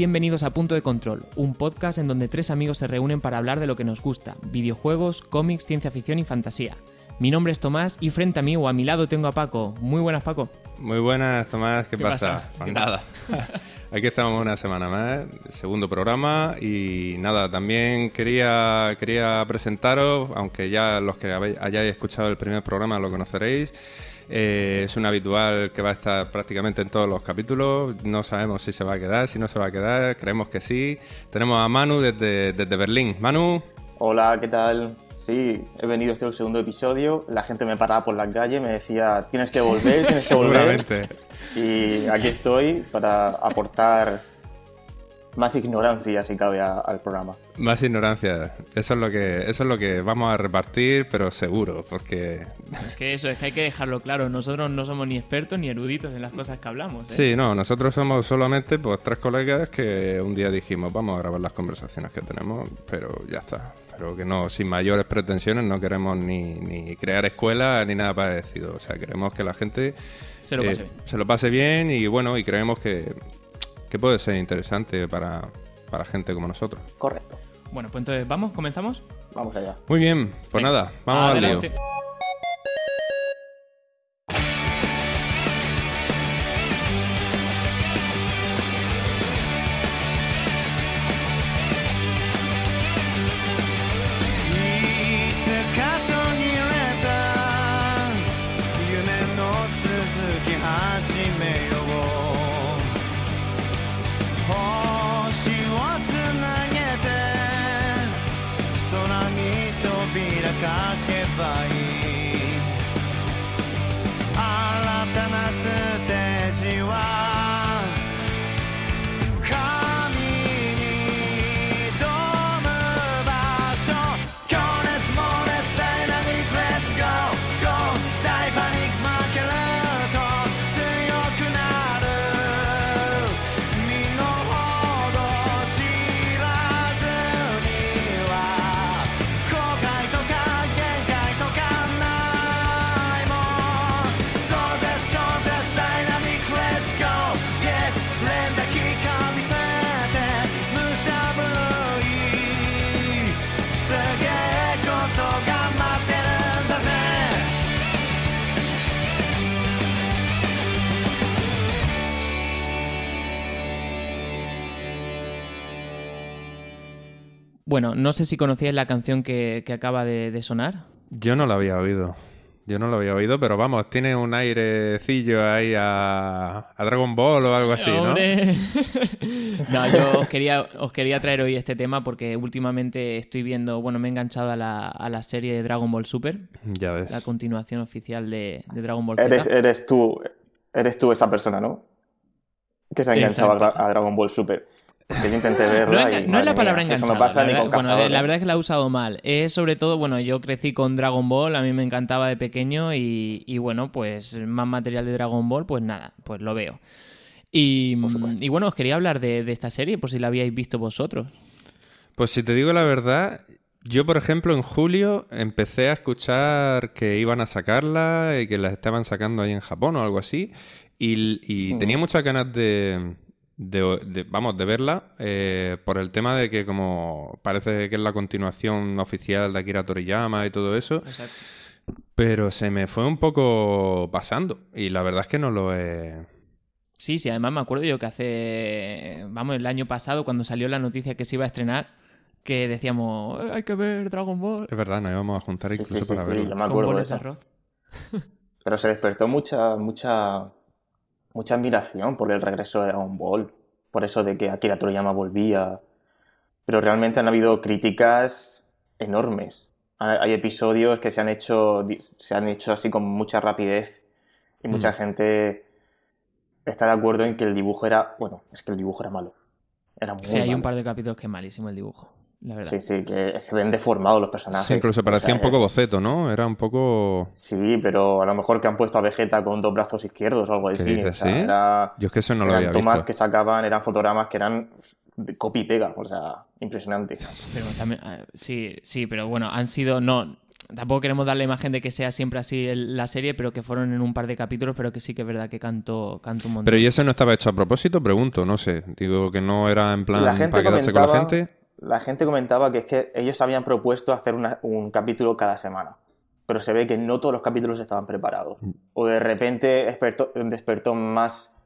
Bienvenidos a Punto de Control, un podcast en donde tres amigos se reúnen para hablar de lo que nos gusta, videojuegos, cómics, ciencia ficción y fantasía. Mi nombre es Tomás y frente a mí o a mi lado tengo a Paco. Muy buenas, Paco. Muy buenas, Tomás. ¿Qué, ¿Qué pasa? pasa? Nada. Aquí estamos una semana más, segundo programa y nada, también quería, quería presentaros, aunque ya los que hayáis escuchado el primer programa lo conoceréis. Eh, es un habitual que va a estar prácticamente en todos los capítulos. No sabemos si se va a quedar, si no se va a quedar. Creemos que sí. Tenemos a Manu desde, desde Berlín. Manu, Hola, ¿qué tal? Sí, he venido este es el segundo episodio. La gente me paraba por la calle, me decía, tienes que volver, tienes que volver. seguramente. Y aquí estoy para aportar más ignorancia, si cabe, a- al programa. Más ignorancia. Eso es lo que, eso es lo que vamos a repartir, pero seguro, porque Es que eso, es que hay que dejarlo claro. Nosotros no somos ni expertos ni eruditos en las cosas que hablamos. ¿eh? Sí, no, nosotros somos solamente pues tres colegas que un día dijimos vamos a grabar las conversaciones que tenemos, pero ya está. Pero que no, sin mayores pretensiones, no queremos ni, ni crear escuela ni nada parecido. O sea, queremos que la gente Se lo eh, pase bien. se lo pase bien y bueno, y creemos que, que puede ser interesante para, para gente como nosotros. Correcto. Bueno, pues entonces, ¿vamos? ¿Comenzamos? Vamos allá. Muy bien, pues Venga. nada, vamos al lío. Bueno, no sé si conocíais la canción que, que acaba de, de sonar. Yo no lo había oído. Yo no lo había oído, pero vamos, tiene un airecillo ahí a, a Dragon Ball o algo así, ¿no? ¡Hombre! no, yo os quería, os quería traer hoy este tema porque últimamente estoy viendo, bueno, me he enganchado a la, a la serie de Dragon Ball Super, Ya ves. la continuación oficial de, de Dragon Ball Z. Eres, eres tú, eres tú esa persona, ¿no? Que se ha enganchado a Dragon Ball Super. Que yo intenté No, verla enga- y, no es la palabra mía, enganchado. Eso no pasa la ni verdad- con bueno, cazadores. la verdad es que la he usado mal. Es sobre todo, bueno, yo crecí con Dragon Ball, a mí me encantaba de pequeño y, y bueno, pues más material de Dragon Ball, pues nada, pues lo veo. Y, y bueno, os quería hablar de, de esta serie, por si la habíais visto vosotros. Pues si te digo la verdad, yo por ejemplo en julio empecé a escuchar que iban a sacarla y que la estaban sacando ahí en Japón o algo así. Y, y tenía muchas ganas de, de- de- vamos, de verla eh, por el tema de que como parece que es la continuación oficial de Akira Toriyama y todo eso. Pero se me fue un poco pasando y la verdad es que no lo he... Sí, sí, además me acuerdo yo que hace, vamos, el año pasado cuando salió la noticia que se iba a estrenar, que decíamos, "Eh, hay que ver Dragon Ball. Es verdad, nos íbamos a juntar Sí, incluso sí, sí, para sí, yo me acuerdo de boles de eso. arroz. Pero se despertó mucha, mucha, mucha admiración por el regreso de Dragon Ball. Por eso de que Akira Toriyama volvía. Pero realmente han habido críticas enormes. Hay episodios que se han hecho, se han hecho así con mucha rapidez. Y mucha Mm. gente está de acuerdo en que el dibujo era. Bueno, es que el dibujo era malo. Era muy Sí, hay un par de capítulos que es malísimo el dibujo, la verdad. Sí, sí, que se ven deformados los personajes. Sí, incluso parecía O un poco es- boceto, ¿no? Era un poco... Sí, pero a lo mejor que han puesto a Vegeta con dos brazos izquierdos o algo ¿Qué así. dices, o sea, sí? era- Yo es que eso no lo había tomas visto. que sacaban, eran fotogramas que eran copy y pega, o sea, impresionante. Pero también, ah, sí, sí, pero bueno, han sido, no, tampoco queremos dar la imagen de que sea siempre así el- la serie, pero que fueron en un par de capítulos, pero que sí que es verdad que cantó, cantó un montón. Pero ¿y eso no estaba hecho a propósito? Pregunto, no sé. Digo que no era en plan la gente para quedarse con la gente. La gente comentaba que es que ellos habían propuesto hacer una- un capítulo cada semana, pero se ve que no todos los capítulos estaban preparados. Mm. O de repente despertó, despertó más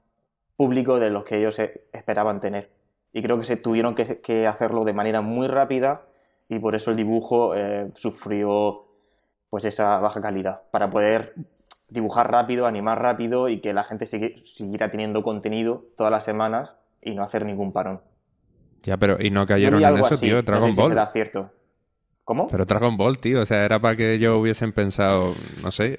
público de los que ellos eh, esperaban tener. Y creo que se tuvieron que, que hacerlo de manera muy rápida y por eso el dibujo eh, sufrió pues esa baja calidad. Para poder dibujar rápido, animar rápido y que la gente sigue- siguiera teniendo contenido todas las semanas y no hacer ningún parón. Ya, pero ¿y no cayeron en eso, así, tío? no Dragon sé si Ball. será cierto. ¿Cómo? Pero Dragon Ball, tío. O sea, era para que ellos hubiesen pensado, no sé.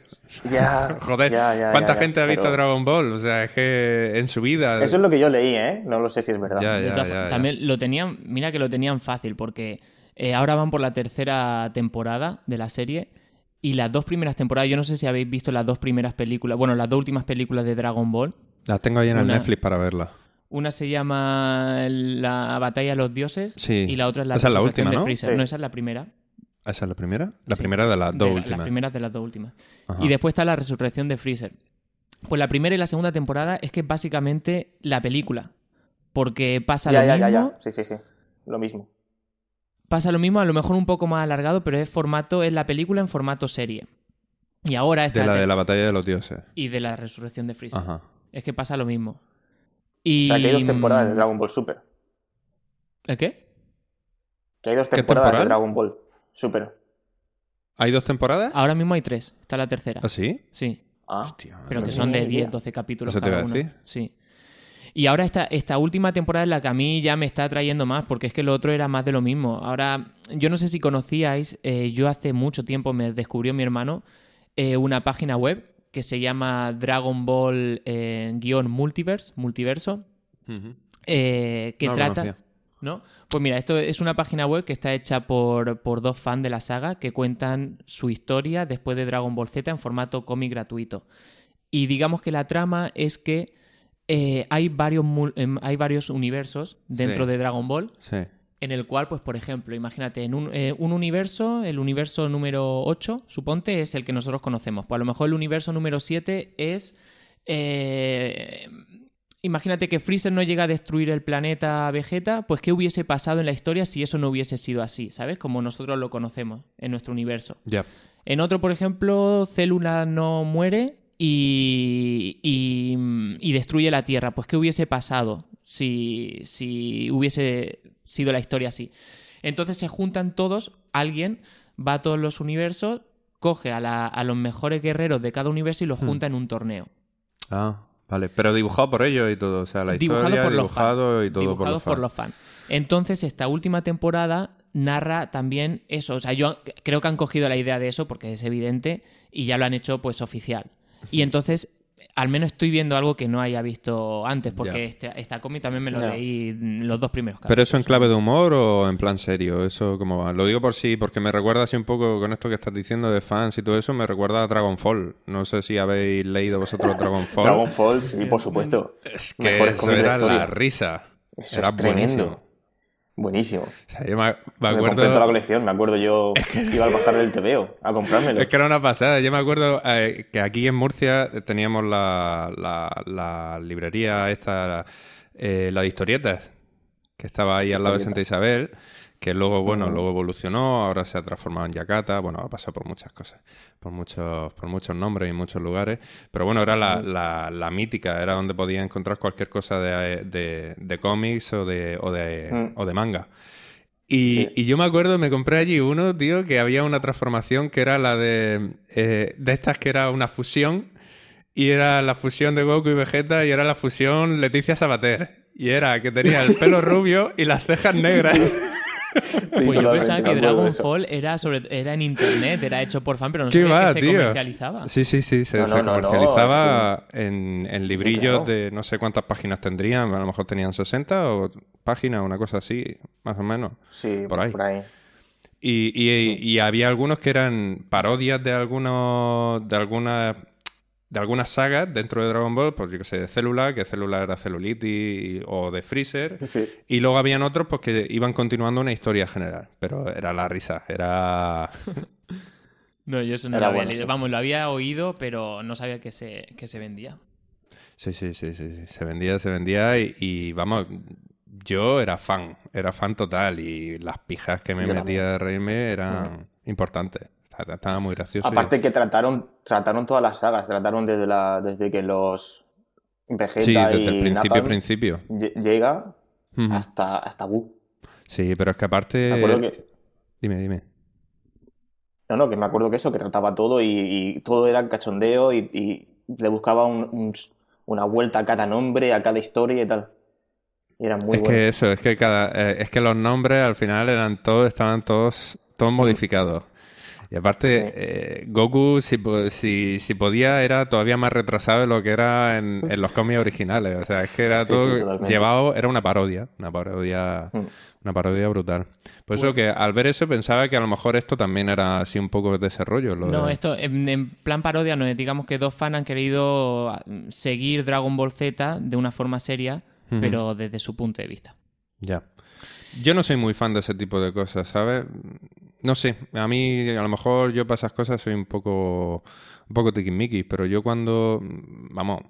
Ya, Joder, ya, ya, ¿cuánta ya, ya, gente ha visto pero- Dragon Ball? O sea, es que en su vida. Eso es lo que yo leí, ¿eh? No lo sé si es verdad. Ya, De ya, todas ya, formas, ya. También lo tenían, mira que lo tenían fácil, porque eh, ahora van por la tercera temporada de la serie. Y las dos primeras temporadas, yo no sé si habéis visto las dos primeras películas, bueno, las dos últimas películas de Dragon Ball. Las tengo ahí en el Netflix para verlas. Una se llama La batalla de los dioses Sí. y la otra es la Esa es la resurrección última, de ¿no? Freezer. Sí. No, esa es la primera. ¿Esa es la primera? La Sí. primera de las dos De la- últimas. Las primeras de las dos últimas. Ajá. Y después está la resurrección de Freezer. Pues la primera y la segunda temporada es que es básicamente la película. Porque pasa ya, lo ya, ya, mismo. ya. Sí, sí, sí. Lo mismo. Pasa lo mismo, a lo mejor un poco más alargado, pero es formato, es la película en formato serie. Y ahora está De la de la batalla de los dioses. y de la resurrección de Freezer. Ajá. Es que pasa lo mismo. Y... O sea, que hay dos temporadas de Dragon Ball Super. ¿El qué? Que hay dos ¿Qué temporadas temporal? de Dragon Ball Super. ¿Hay dos temporadas? Ahora mismo hay tres. Está la tercera. ¿Ah, sí? Sí. Ah, Hostia. Pero que son de ni 10, idea. 12 capítulos Eso te cada iba a uno. decir. Sí. Y ahora esta, esta última temporada es la que a mí ya me está atrayendo más, porque es que lo otro era más de lo mismo. Ahora, yo no sé si conocíais, eh, yo hace mucho tiempo me descubrió mi hermano eh, una página web que se llama Dragon Ball eh, guion Multiverse, Multiverso, eh, que No trata... conocía. ¿No? Pues mira, esto es una página web que está hecha por, por dos fans de la saga que cuentan su historia después de Dragon Ball Z en formato cómic gratuito. Y digamos que la trama es que eh, hay, varios, em, hay varios universos dentro Sí. de Dragon Ball Sí. En el cual, pues por ejemplo, imagínate, en un, eh, un universo, el universo número 8, suponte, es el que nosotros conocemos. Pues a lo mejor el universo número 7 es... eh, imagínate que Freezer no llega a destruir el planeta Vegeta, pues ¿qué hubiese pasado en la historia si eso no hubiese sido así? ¿Sabes? Como nosotros lo conocemos en nuestro universo. Ya. En otro, por ejemplo, Célula no muere y, y, y destruye la Tierra. Pues, ¿qué hubiese pasado si, si hubiese sido la historia así? Entonces se juntan todos, alguien va a todos los universos, coge a, la- a los mejores guerreros de cada universo y los Hmm. junta en un torneo. Ah, vale. Pero dibujado por ellos y todo. O sea, la Dibujado historia, por los dibujado y todo Dibujados por los fans. Entonces, esta última temporada narra también eso. O sea, yo creo que han cogido la idea de eso porque es evidente y ya lo han hecho pues oficial. Y entonces, al menos estoy viendo algo que no haya visto antes porque Ya. este- esta cómic también me lo leí los dos primeros ¿Pero eso en capítulos. clave de humor o en plan serio? ¿Eso cómo va? Lo digo por sí, porque me recuerda así un poco con esto que estás diciendo de fans y todo eso, me recuerda a Dragonfall. No sé si habéis leído vosotros Dragonfall. Dragon Ball, sí, por supuesto. Es que Mejores eso la era historia. la risa. Eso era es tremendo. buenísimo. Buenísimo. O sea, yo me, me Me acuerdo... toda la colección. Me acuerdo yo iba al bazar del TVO a comprármelo. Es que era una pasada. Yo me acuerdo eh, que aquí en Murcia teníamos la, la, la librería esta, eh, la de historietas, que estaba ahí al lado de Santa Isabel, que luego, bueno, Ujú. luego evolucionó, ahora se ha transformado en Yakata, bueno, ha pasado por muchas cosas, por muchos, por muchos nombres y muchos lugares, pero bueno, era la, la, la mítica, era donde podías encontrar cualquier cosa de, de, de cómics o de, o de, Mm. o de manga. Y, Sí. y yo me acuerdo, me compré allí uno, tío, que había una transformación que era la de. eh, de estas que era una fusión. Y era la fusión de Goku y Vegeta. Y era la fusión Leticia Sabater. Y era que tenía el pelo rubio y las cejas negras. Sí, Pues yo pensaba que Dragon. Fall era, sobre, era en internet, era hecho por fan, pero no ¿Qué sabía va, que se tío? comercializaba. Sí, sí, sí. Se, No, se no, no, no, comercializaba en, en Sí, sí, librillos claro. de no sé cuántas páginas tendrían. A lo mejor tenían 60 o páginas, una cosa así, más o menos. Sí, por ahí. Por ahí. Y, y- y había algunos que eran parodias de algunos de algunas de algunas sagas dentro de Dragon Ball, pues yo que sé, de Célula, que Célula era celulitis o de Freezer. Sí. Y luego habían otros pues que iban continuando una historia general, pero era la risa, era No, yo eso no Era lo había bueno, leído. sí. Vamos, lo había oído, pero no sabía que se, que se vendía. Sí, sí, sí, sí, sí. Se vendía, se vendía y, y, vamos, yo era fan, era fan total y las pijas que me Yo metía también. de reírme eran importantes. Estaba- muy gracioso. Aparte que trataron, trataron todas las sagas, trataron desde la, desde que los Vegeta sí, desde y el principio, Napalm principio. lle- llega hasta, hasta Buu. Sí, pero es que aparte... Me acuerdo que, Dime, dime. no, no, que me acuerdo que eso, que trataba todo y, y todo era cachondeo y, y le buscaba un- un- una vuelta a cada nombre, a cada historia y tal. Y era muy es bueno. que eso, es que cada, eh, es que los nombres al final eran todos, estaban todos, todos modificados. Y aparte, Sí. eh, Goku, si, po- si, si podía, era todavía más retrasado de lo que era en, en los cómics originales. O sea, es que era Sí, todo llevado, era una parodia, una parodia, Mm. una parodia brutal. Por eso que al ver eso pensaba que a lo mejor esto también era así un poco de desarrollo. Lo No, de- esto en, en plan parodia, no, digamos que dos fans han querido ah, seguir Dragon Ball Z de una forma seria, pero desde su punto de vista. Ya. Yo no soy muy fan de ese tipo de cosas, ¿sabes? No sé, a mí a lo mejor yo para esas cosas soy un poco un poco tiquismiquis, pero yo cuando vamos,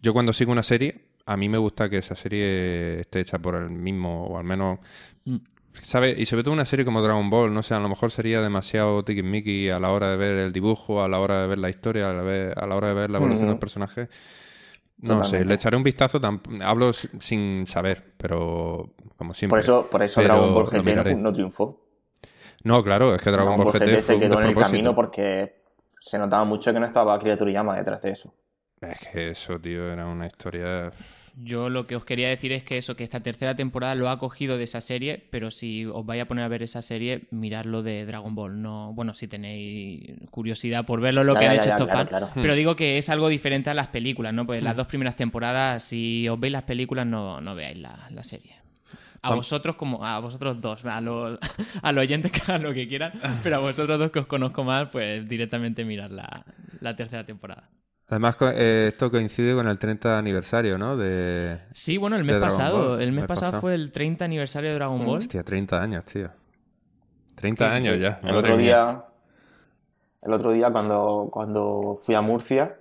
yo cuando sigo una serie, a mí me gusta que esa serie esté hecha por el mismo o al menos Mm. ¿Sabes? Y sobre todo una serie como Dragon Ball, no sé, a lo mejor sería demasiado tiquismiquis a la hora de ver el dibujo, a la hora de ver la historia, a la, a la hora de ver la evolución Ujú. del personaje. No sé, le echaré un vistazo, hablo sin saber, pero como siempre. Por eso, por eso Dragon Ball GT no triunfó. No, claro, es que Dragon, Ball GT, fue se un quedó en el camino porque se notaba mucho que no estaba Akira Toriyama detrás de eso. Es que eso, tío, era una historia... Yo lo que os quería decir es que eso, que esta tercera temporada lo ha cogido de esa serie, pero si os vais a poner a ver esa serie, miradlo de Dragon Ball. No, bueno, si tenéis curiosidad por verlo, lo Ya, que ya, han ya, hecho ya, estos claro, fans. claro. Pero digo que es algo diferente a las películas, ¿no? Pues las dos primeras temporadas, si os veis las películas, no, no veáis la, la serie. A vosotros como a vosotros dos, a los, a los oyentes que hagan lo que quieran, pero a vosotros dos que os conozco más, pues directamente mirad la, la tercera temporada. Además, eh, esto coincide con el 30 aniversario, ¿no? De... Sí, bueno, el mes pasado, Ball, el mes mes pasado pasado. fue el 30 aniversario de Dragon Ball. Hostia, 30 años, tío. 30 Sí, años ya. El otro día, el otro día cuando, cuando fui a Murcia,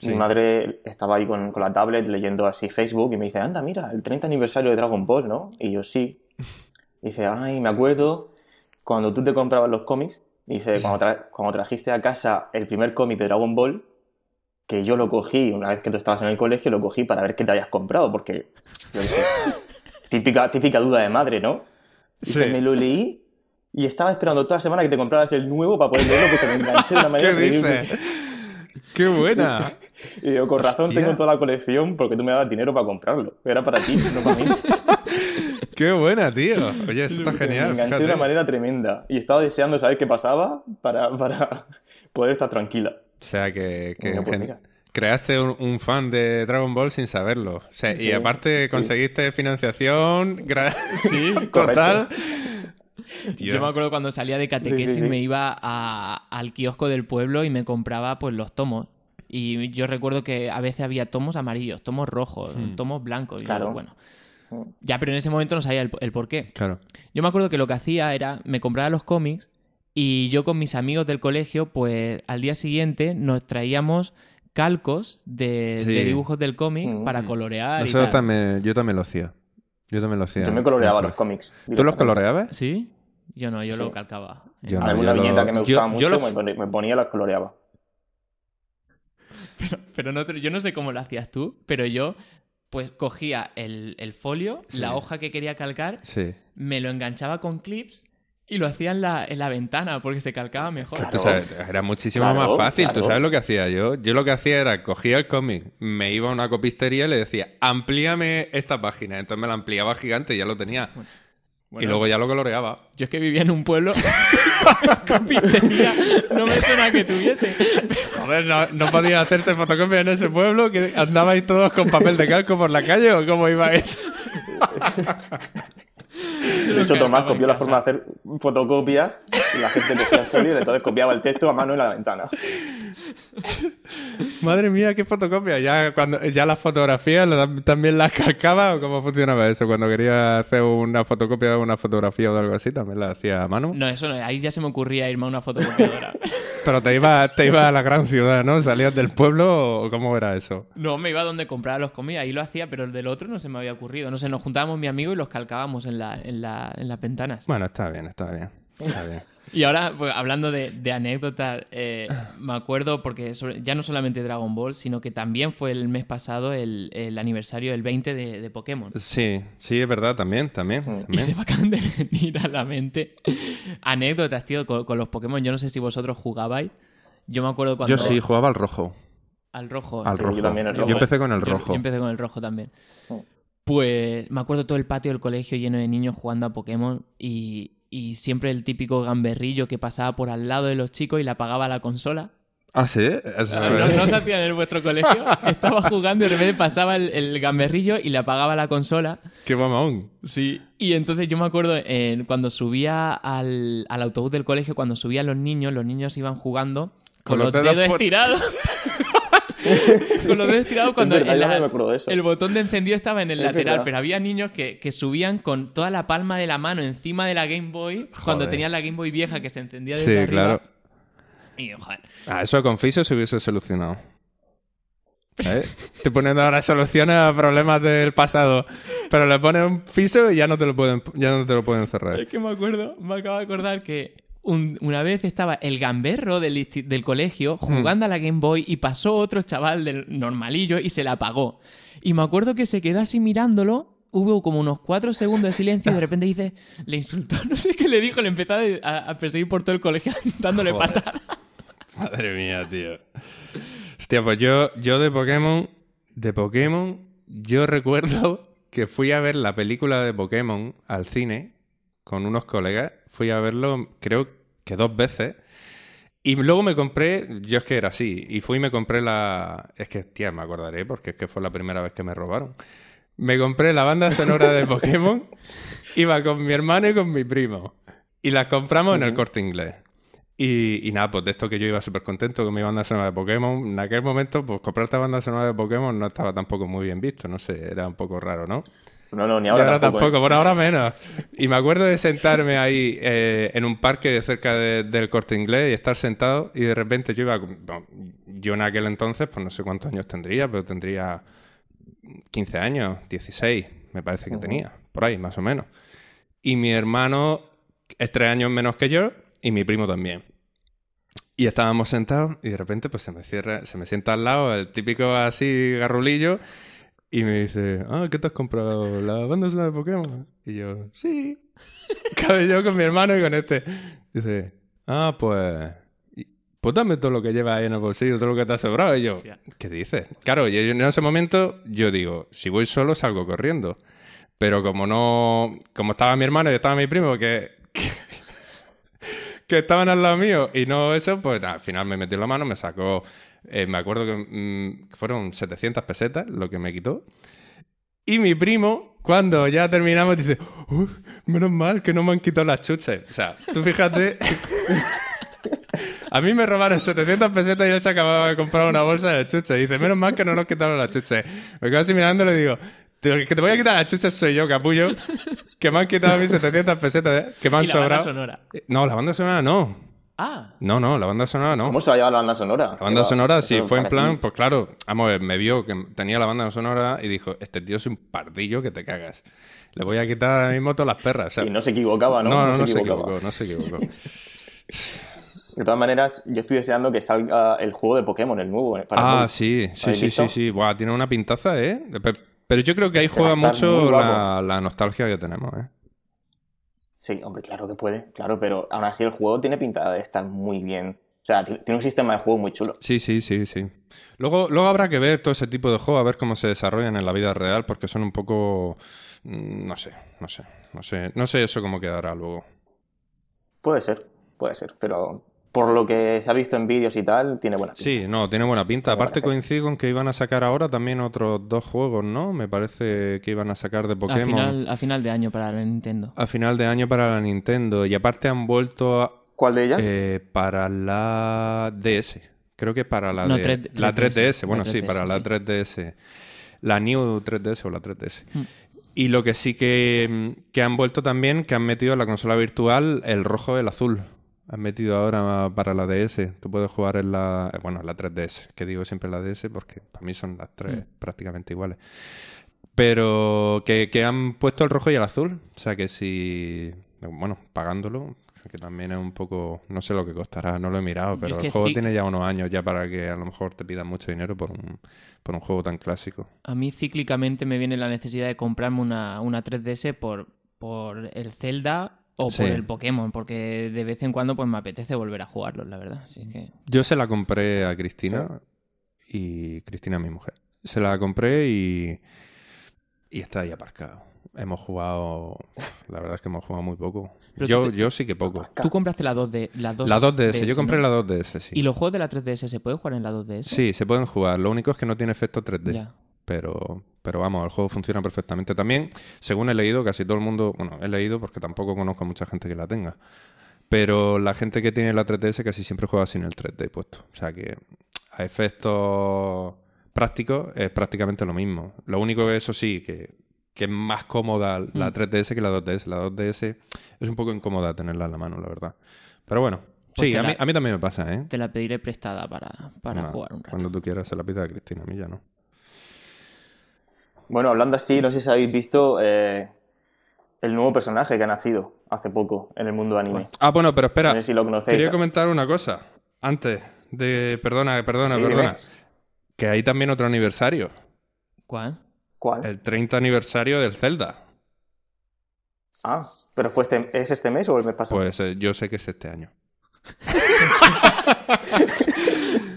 Sí. mi madre estaba ahí con, con la tablet leyendo así Facebook y me dice, anda, mira, el 30 aniversario de Dragon Ball, ¿no? Y yo sí. Dice, ay, me acuerdo cuando tú te comprabas los cómics, dice, cuando, tra- cuando trajiste a casa el primer cómic de Dragon Ball, que yo lo cogí, una vez que tú estabas en el colegio, lo cogí para ver qué te habías comprado, porque, yo típica, típica duda de madre, ¿no? Dice, Sí. me lo leí y estaba esperando toda la semana que te compraras el nuevo para poder leerlo porque me enganché de una ¿Qué manera terrible. ¡Qué buena! Y yo, con razón Hostia. tengo toda la colección porque tú me dabas dinero para comprarlo. Era para ti, no para mí. ¡Qué buena, tío! Oye, eso está Me genial. enganché de fíjate. una manera tremenda. Y estaba deseando saber qué pasaba para, para poder estar tranquila. O sea, que, que Bueno, pues creaste un, un fan de Dragon Ball sin saberlo. O sea, y Sí, aparte sí. conseguiste financiación gra- Sí, total. Tío, Yo me acuerdo cuando salía de catequesis Sí, sí, sí. me iba a- al kiosco del pueblo y me compraba pues los tomos. Y yo recuerdo que a veces había tomos amarillos, tomos rojos, Hmm. tomos blancos. Y yo, Claro. bueno. Ya, pero en ese momento no sabía el, el por qué. Claro. Yo me acuerdo que lo que hacía era, me compraba los cómics y yo con mis amigos del colegio, pues al día siguiente nos traíamos calcos de, Sí. de dibujos del cómic Mm. para colorear y Eso tal. también, yo también lo hacía. Yo también lo hacía. Yo me coloreaba los cómics. ¿Tú los coloreabas? ¿Sí? Yo no, yo lo calcaba. Yo no, Alguna yo viñeta lo- que me gustaba yo mucho lo- me, ponía y las coloreaba. Pero, pero no, te- yo no sé cómo lo hacías tú, pero yo pues cogía el, el folio, Sí. la hoja que quería calcar, Sí. me lo enganchaba con clips y lo hacía en la, en la ventana porque se calcaba mejor. Claro. Tú sabes, era muchísimo Claro, más fácil. ¿Tú sabes lo que hacía yo? Yo lo que hacía era cogía el cómic, me iba a una copistería y le decía, amplíame esta página. Entonces me la ampliaba gigante y ya lo tenía. Bueno, luego ya lo coloreaba. Yo es que vivía en un pueblo con pistería, no me suena que tuviese. Joder, ¿no, no podía hacerse fotocopia en ese pueblo? ¿Que andabais todos con papel de calco por la calle o cómo iba eso? De hecho, Tomás copió la forma de hacer fotocopias y la gente cogía el folio y entonces copiaba el texto a mano en la ventana. Madre mía, qué fotocopia. Ya, cuando, ya las fotografías también las calcaba o cómo funcionaba eso. Cuando quería hacer una fotocopia de una fotografía o algo así, también la hacía a mano. No, eso no, ahí ya se me ocurría irme a una fotocopiadora. Pero te ibas te iba a la gran ciudad, ¿no? ¿Salías del pueblo o cómo era eso? No, me iba a donde compraba los comida, ahí lo hacía, pero el del otro no se me había ocurrido. No sé, nos juntábamos mi amigo y los calcábamos en, la, en, la, en las ventanas. Bueno, está bien, está bien. Está bien. Y ahora, pues, hablando de, de anécdotas, eh, me acuerdo porque sobre- ya no solamente Dragon Ball, sino que también fue el mes pasado el, el aniversario, el 20 de, de Pokémon. Sí, sí, es verdad, también, también. Mm. Y también. se me acaban de venir a la mente anécdotas, tío, con, con los Pokémon. Yo no sé si vosotros jugabais. Yo me acuerdo cuando... Yo sí, jugaba al rojo. Al rojo. Al Sí, yo rojo. también el Yo rojo. empecé con el Yo- rojo. Yo, empecé con el rojo también. Mm. Pues me acuerdo todo el patio del colegio lleno de niños jugando a Pokémon y, y siempre el típico gamberrillo que pasaba por al lado de los chicos y le apagaba la consola. Ah, sí. Eso ¿No, es- no se hacían en vuestro colegio? Estaba jugando y de repente pasaba el, el gamberrillo y le apagaba la consola. Qué mamón. Sí. Y entonces yo me acuerdo eh, cuando subía al, al autobús del colegio, cuando subían los niños, los niños iban jugando con, Con los, los dedos, dedos por- estirados. con los dedos estirados cuando verdad, el, ya no me acuerdo de eso. el botón de encendido estaba en el Es lateral, verdad. pero había niños que, que subían con toda la palma de la mano encima de la Game Boy cuando tenían la Game Boy vieja que se encendía desde Sí, arriba. claro. Y, joder, Ah, eso con Fiso se hubiese solucionado. ¿Eh? Te poniendo ahora soluciones a problemas del pasado. Pero le pones un Fiso y ya no te lo pueden, ya no te lo pueden cerrar. Es que me acuerdo, me acabo de acordar que un- una vez estaba el gamberro del, del colegio jugando a la Game Boy y pasó otro chaval del normalillo y se la apagó. Y me acuerdo que se quedó así mirándolo. Hubo como unos cuatro segundos de silencio y de repente dice, le insultó, no sé qué le dijo, le empezó a, a perseguir por todo el colegio dándole Joder. patadas. Madre mía, tío. Hostia, pues yo, yo de Pokémon, de Pokémon, yo recuerdo que fui a ver la película de Pokémon al cine con unos colegas. Fui a verlo, creo que dos veces. Y luego me compré, yo es que era así, y fui y me compré la... Es que, tía, me acordaré porque es que fue la primera vez que me robaron. Me compré la banda sonora de Pokémon, iba con mi hermano y con mi primo. Y las compramos en el corte inglés. Y, y nada, pues de esto que yo iba súper contento con mi banda sonora de Pokémon, en aquel momento, pues comprar esta banda sonora de Pokémon no estaba tampoco muy bien visto, no sé, era un poco raro, ¿no? No, no, ni ahora, tampoco. ¿eh? por ahora menos. Y me acuerdo de sentarme ahí eh, en un parque cerca de- del corte inglés y estar sentado y de repente yo iba... yo en aquel entonces, pues no sé cuántos años tendría, pero tendría 15 años, 16, me parece que tenía, por ahí, más o menos. Y mi hermano es tres años menos que yo y mi primo también. Y estábamos sentados y de repente pues se me cierra, se me sienta al lado el típico así garrulillo y me dice, ah, ¿qué te has comprado? ¿La banda sonora de Pokémon? Y yo, sí. Claro, yo con mi hermano y con este. Dice, ah, pues... Pues dame todo lo que llevas ahí en el bolsillo, todo lo que te ha sobrado. Y yo, Hostia. ¿qué dices? Claro, y en ese momento yo digo, si voy solo salgo corriendo. Pero como no... Como estaba mi hermano y estaba mi primo, que... que, que estaban al lado mío y no eso, pues al final me metió la mano, me sacó... eh, me acuerdo que mm, fueron 700 pesetas lo que me quitó. Y mi primo, cuando ya terminamos, dice, "Uh, menos mal que no me han quitado las chuches. O sea, tú fíjate... A mí me robaron 700 pesetas y él se acababa de comprar una bolsa de chuches. Dice, menos mal que no nos quitaron las chuches. Me quedo así mirando y le digo, "Tío, que te voy a quitar las chuches soy yo, capullo. Que me han quitado a mí 700 pesetas, ¿eh? que me han Y la banda sobrado. sonora. Eh, No, la banda sonora no. Ah, No, no, la banda sonora no. ¿Cómo se va a llevar la banda sonora? La banda sonora, sí, Eso fue en plan, pues claro, vamos a ver, me vio que tenía la banda sonora y dijo, este tío es un pardillo que te cagas. Le voy a quitar ahora mismo todas las perras. O sea, Y no se equivocaba, ¿no? no, no, no se equivocaba. equivocó, no se equivocó. De todas maneras, yo estoy deseando que salga el juego de Pokémon, el nuevo. eh, para Ah, móvil. sí, sí, ¿Habéis sí, visto? sí, sí. Buah, tiene una pintaza, ¿eh? Pe- Pero yo creo que ahí juega mucho la, la nostalgia que tenemos, ¿eh? Sí, hombre, claro que puede, claro, pero aún así el juego tiene pinta de estar muy bien. O sea, ti- tiene un sistema de juego muy chulo. Sí, sí, sí, sí. Luego, luego habrá que ver todo ese tipo de juegos, a ver cómo se desarrollan en la vida real, porque son un poco... mm, No sé, no sé, no sé, no sé eso cómo quedará luego. Puede ser, puede ser, pero por lo que se ha visto en vídeos y tal, tiene buena pinta. Sí, no, tiene buena pinta. Tiene buena Aparte pinta. coincido con que iban a sacar ahora también otros dos juegos, ¿no? Me parece que iban a sacar de a Pokémon final, a final de año para la Nintendo. a final de año para la Nintendo. Y aparte han vuelto a- ¿Cuál de ellas? eh, para la DS, Creo que para la, No, de- 3- la 3DS. Bueno, la sí, 3DS, para la sí. 3DS. La New 3DS o la 3DS. Mm. Y lo que sí que, que han vuelto también, que han metido en la consola virtual el rojo y el azul. Han metido ahora para la DS. Tú puedes jugar en la. Bueno, en la 3DS, que digo siempre la DS porque para mí son las tres prácticamente iguales. Pero que, que han puesto el rojo y el azul. O sea que si. Bueno, pagándolo, que también es un poco. No sé lo que costará, no lo he mirado, pero el juego tiene ya unos años ya para que a lo mejor te pidan mucho dinero por un, por un juego tan clásico. A mí cíclicamente me viene la necesidad de comprarme una, una 3DS por, por el Zelda o Sí. por el Pokémon, porque de vez en cuando pues me apetece volver a jugarlos, la verdad. Así que... Yo se la compré a Cristina y Cristina mi mujer. Se la compré y, y está ahí aparcado. Hemos jugado, la verdad es que hemos jugado muy poco. Pero Yo, te- yo sí que poco. Tú compraste la 2D, la 2 La 2DS, DS, yo compré ¿no? la 2DS, sí. ¿Y los juegos de la 3DS se pueden jugar en la 2DS? Sí, se pueden jugar. Lo único es que no tiene efecto 3D. Ya. Pero, pero vamos, el juego funciona perfectamente. También, según he leído, casi todo el mundo, bueno, he leído porque tampoco conozco a mucha gente que la tenga. Pero la gente que tiene la 3DS casi siempre juega sin el 3D puesto. O sea que a efectos prácticos es prácticamente lo mismo. Lo único que eso sí, que, que es más cómoda la Mm. 3DS que la 2DS. La 2DS es un poco incómoda tenerla en la mano, la verdad. Pero bueno, Pues sí, a, la- mí, a mí también me pasa, ¿eh? Te la pediré prestada para, para jugar un rato. Cuando tú quieras se la pida a Cristina, a mí ya no. Bueno, hablando así, no sé si habéis visto eh, el nuevo personaje que ha nacido hace poco en el mundo anime. Ah, bueno, pero espera. No sé si lo conocéis. Quería comentar una cosa. Antes de. Perdona, perdona, Sí, perdona. dime. Que hay también otro aniversario. ¿Cuál? ¿Cuál? El 30 aniversario del Zelda. Ah, pero fue este, ¿es este mes o el mes pasado? Pues eh, yo sé que es este año.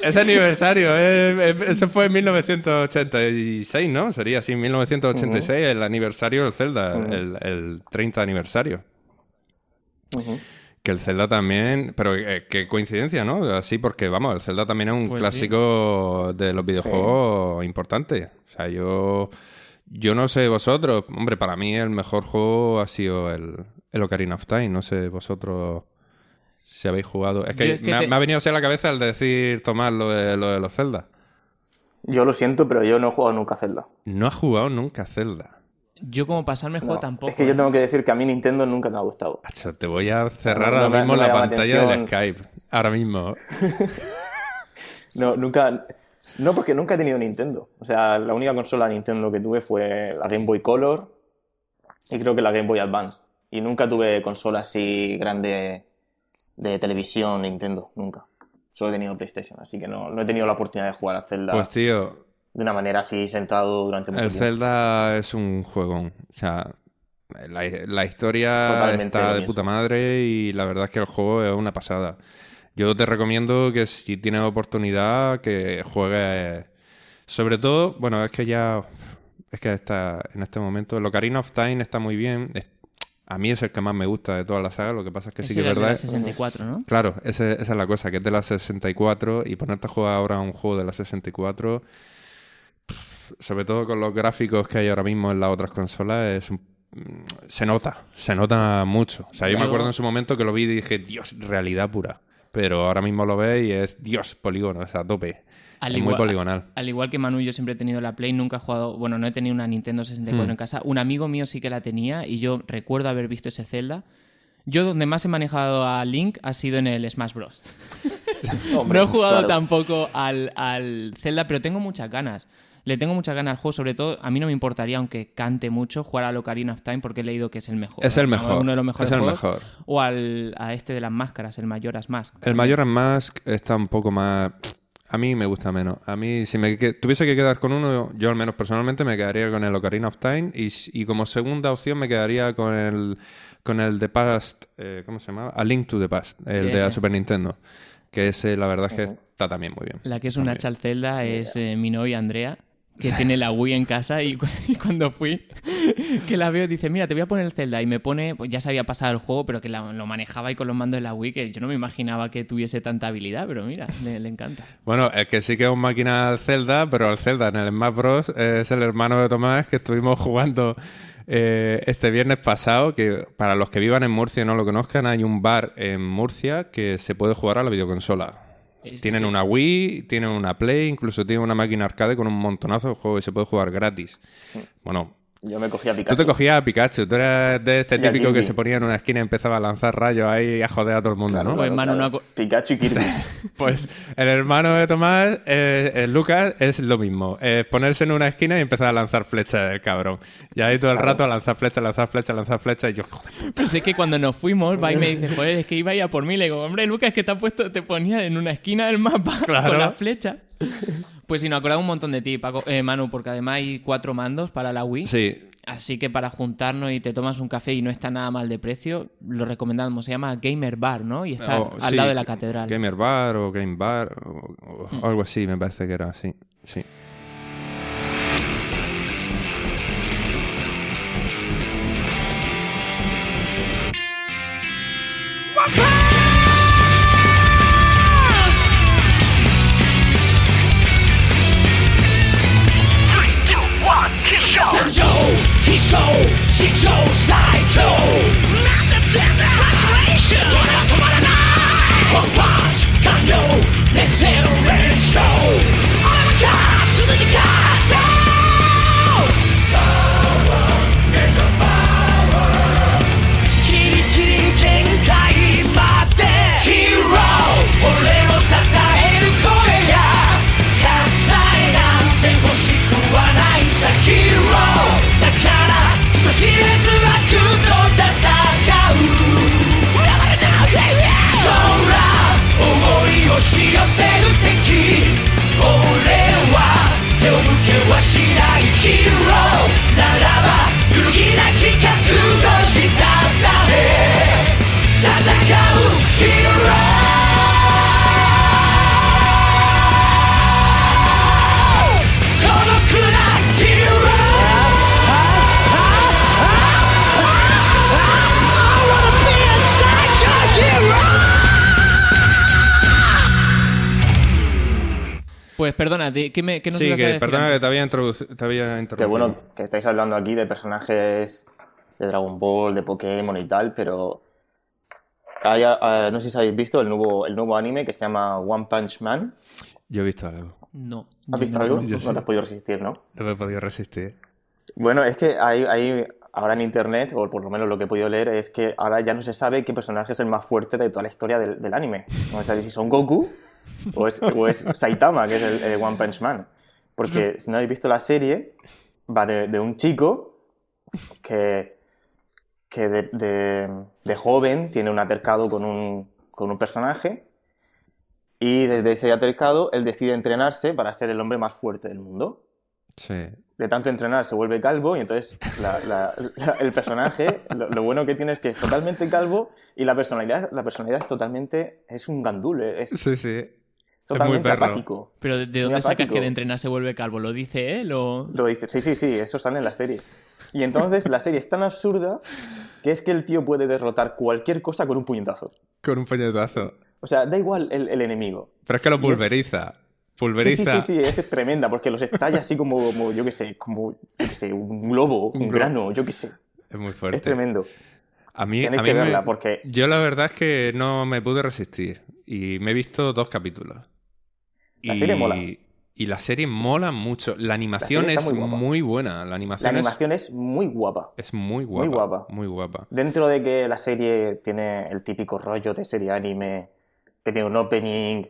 Ese aniversario, eh, eh, eso fue en 1986, ¿no? Sería así, 1986, el aniversario del Zelda, el, el 30 aniversario. Que el Zelda también, pero eh, qué coincidencia, ¿no? Así porque, vamos, el Zelda también es un Pues clásico de los videojuegos importante. O sea, yo, yo no sé vosotros, hombre, para mí el mejor juego ha sido el, el Ocarina of Time, no sé vosotros si habéis jugado. Es que, Yo es que me, ha, te- me ha venido así a la cabeza el decir Tomás lo de, lo de los Zelda. Yo lo siento, pero yo no he jugado nunca a Zelda. No has jugado nunca a Zelda. Yo como pasarme el juego No, tampoco. es que yo ¿eh? tengo que decir que a mí Nintendo nunca me ha gustado. Acho, te voy a cerrar No, ahora mismo la pantalla del atención. Skype. Ahora mismo. No, nunca. No, porque nunca he tenido Nintendo. O sea, la única consola Nintendo que tuve fue la Game Boy Color y creo que la Game Boy Advance. Y nunca tuve consola así grande de televisión Nintendo, nunca. Solo he tenido PlayStation, así que no, no he tenido la oportunidad de jugar a Zelda Pues tío, de una manera así sentado durante mucho El tiempo. Zelda es un juegón. O sea, la, la historia Totalmente está de puta madre y la verdad es que el juego es una pasada. Yo te recomiendo que si tienes oportunidad que juegues. Sobre todo, bueno, es que ya. Es que está en este momento. El Ocarina of Time está muy bien. A mí es el que más me gusta de toda la saga. Lo que pasa es que sí que es el de verdad. la 64, ¿no? Claro, ese- esa es la cosa, que es de la 64 y ponerte a jugar ahora un juego de la 64, pff, sobre todo con los gráficos que hay ahora mismo en las otras consolas, es un- mm, se nota, se nota mucho. O sea, yo me Yo- acuerdo en su momento que lo vi y dije, Dios, realidad pura. Pero ahora mismo lo ves y es, Dios, polígono, o sea, a tope. Al es muy poligonal. Al igual que Manu, yo siempre he tenido la Play, nunca he jugado, bueno, no he tenido una Nintendo 64 Hmm. en casa. Un amigo mío sí que la tenía y yo recuerdo haber visto ese Zelda. Yo donde más he manejado a Link ha sido en el Smash Bros. Hombre, no he jugado claro. tampoco al, al Zelda, pero tengo muchas ganas. Le tengo muchas ganas al juego, sobre todo a mí no me importaría, aunque cante mucho, jugar al Ocarina of Time porque he leído que es el mejor. Es el ¿no? mejor, Uno de los mejores es el juegos. mejor. O al, a este de las máscaras, el Majora's Mask. El Majora's Mask está un poco más... A mí me gusta menos. A mí, si me tuviese que quedar con uno, yo al menos personalmente me quedaría con el Ocarina of Time y, como segunda opción me quedaría con el con el The Past, eh, ¿cómo se llama? A Link to the Past, el de la. Super Nintendo. Que ese, la verdad es que está también muy bien. La que es una Zelda es eh, mi novia Andrea, que tiene la Wii en casa y, cu- y cuando fui, que la veo, dice, mira, te voy a poner el Zelda y me pone, pues ya se había pasado el juego, pero que la- lo manejaba ahí con los mandos de la Wii, que yo no me imaginaba que tuviese tanta habilidad, pero mira, le, le encanta. Bueno, es que sí que es un máquina al Zelda, pero al Zelda en el Smash Bros. es el hermano de Tomás que estuvimos jugando eh, este viernes pasado, que para los que vivan en Murcia y no lo conozcan, hay un bar en Murcia que se puede jugar a la videoconsola. Eh, Tienen sí. una Wii, tienen una Play, incluso tienen una máquina arcade con un montonazo de juegos y se puede jugar gratis. Bueno, Yo me cogía a tú Pikachu. te cogías a Pikachu, tú eras de este típico que se ponía en una esquina y empezaba a lanzar rayos ahí y a joder a todo el mundo, Claro, ¿no? Pues, claro, Manu, claro. no Pikachu y Kirby. Pues el hermano de Tomás, eh, eh, Lucas, es lo mismo. Es ponerse en una esquina y empezar a lanzar flechas el cabrón. Y ahí todo el rato a lanzar flechas, lanzar flechas, lanzar flechas. Y yo, joder, Pero si es que cuando nos fuimos, va y me dice, joder, es que iba a ir a por mí. Le digo, hombre, Lucas, que te has puesto, te ponía en una esquina del mapa Claro. con las flechas. Pues sí, nos acordamos un montón de ti, Paco, eh, Manu, porque además hay cuatro mandos para la Wii. sí, Así que para juntarnos y te tomas un café y no está nada mal de precio, lo recomendamos. Se llama Gamer Bar, ¿no? Y está O- al sí, lado de la catedral. Gamer Bar o Game Bar o, o Mm. algo así, me parece que era así. Sí. She chose, she Massive a hero. Pues perdona, ¿de- ¿qué, me, qué nos Sí, ibas a que decir perdona antes? que te había, te había interrumpido. Que bueno, que estáis hablando aquí de personajes de Dragon Ball, de Pokémon y tal, pero hay, ah, no sé si habéis visto el nuevo, el nuevo anime que se llama One Punch Man. Yo he visto algo. No. ¿Has visto no algo? sí. No te has podido resistir, ¿no? No me he podido resistir. Bueno, es que hay, hay ahora en internet, o por lo menos lo que he podido leer, es que ahora ya no se sabe qué personaje es el más fuerte de toda la historia del, del anime. No se sabe si son Goku o es, o es Saitama, que es el, el One Punch Man. Porque si no habéis visto la serie, va de, de un chico que, que de, de- de joven tiene un altercado con un, con un personaje y desde ese altercado él decide entrenarse para ser el hombre más fuerte del mundo Sí. De tanto entrenar se vuelve calvo y entonces la- la- la- el personaje, lo, lo bueno que tiene es que es totalmente calvo y la personalidad, la personalidad es totalmente, es un gandule, es Sí, sí. totalmente perro. apático. Pero ¿de, de dónde sacas que de entrenar se vuelve calvo? ¿Lo dice él o...? Lo dice, sí, sí, sí, eso sale en la serie. Y entonces la serie es tan absurda que es que el tío puede derrotar cualquier cosa con un puñetazo. Con un puñetazo. O sea, da igual el, el enemigo. Pero es que lo es- pulveriza. Sí, sí, sí, sí, es tremenda porque los estalla así como, como, yo qué sé, como, yo qué sé, un globo, Un un, globo. grano, yo qué sé. Es muy fuerte. Es tremendo. A mí, Tenéis a mí que me- verla porque Yo la verdad es que no me pude resistir. Y me he visto dos capítulos. La y... serie mola. Y la serie mola mucho. La animación es muy buena. La La animación, animación es muy guapa. es, es muy guapa. Muy guapa. Muy guapa. Dentro de que la serie tiene el típico rollo de serie anime, que tiene un opening,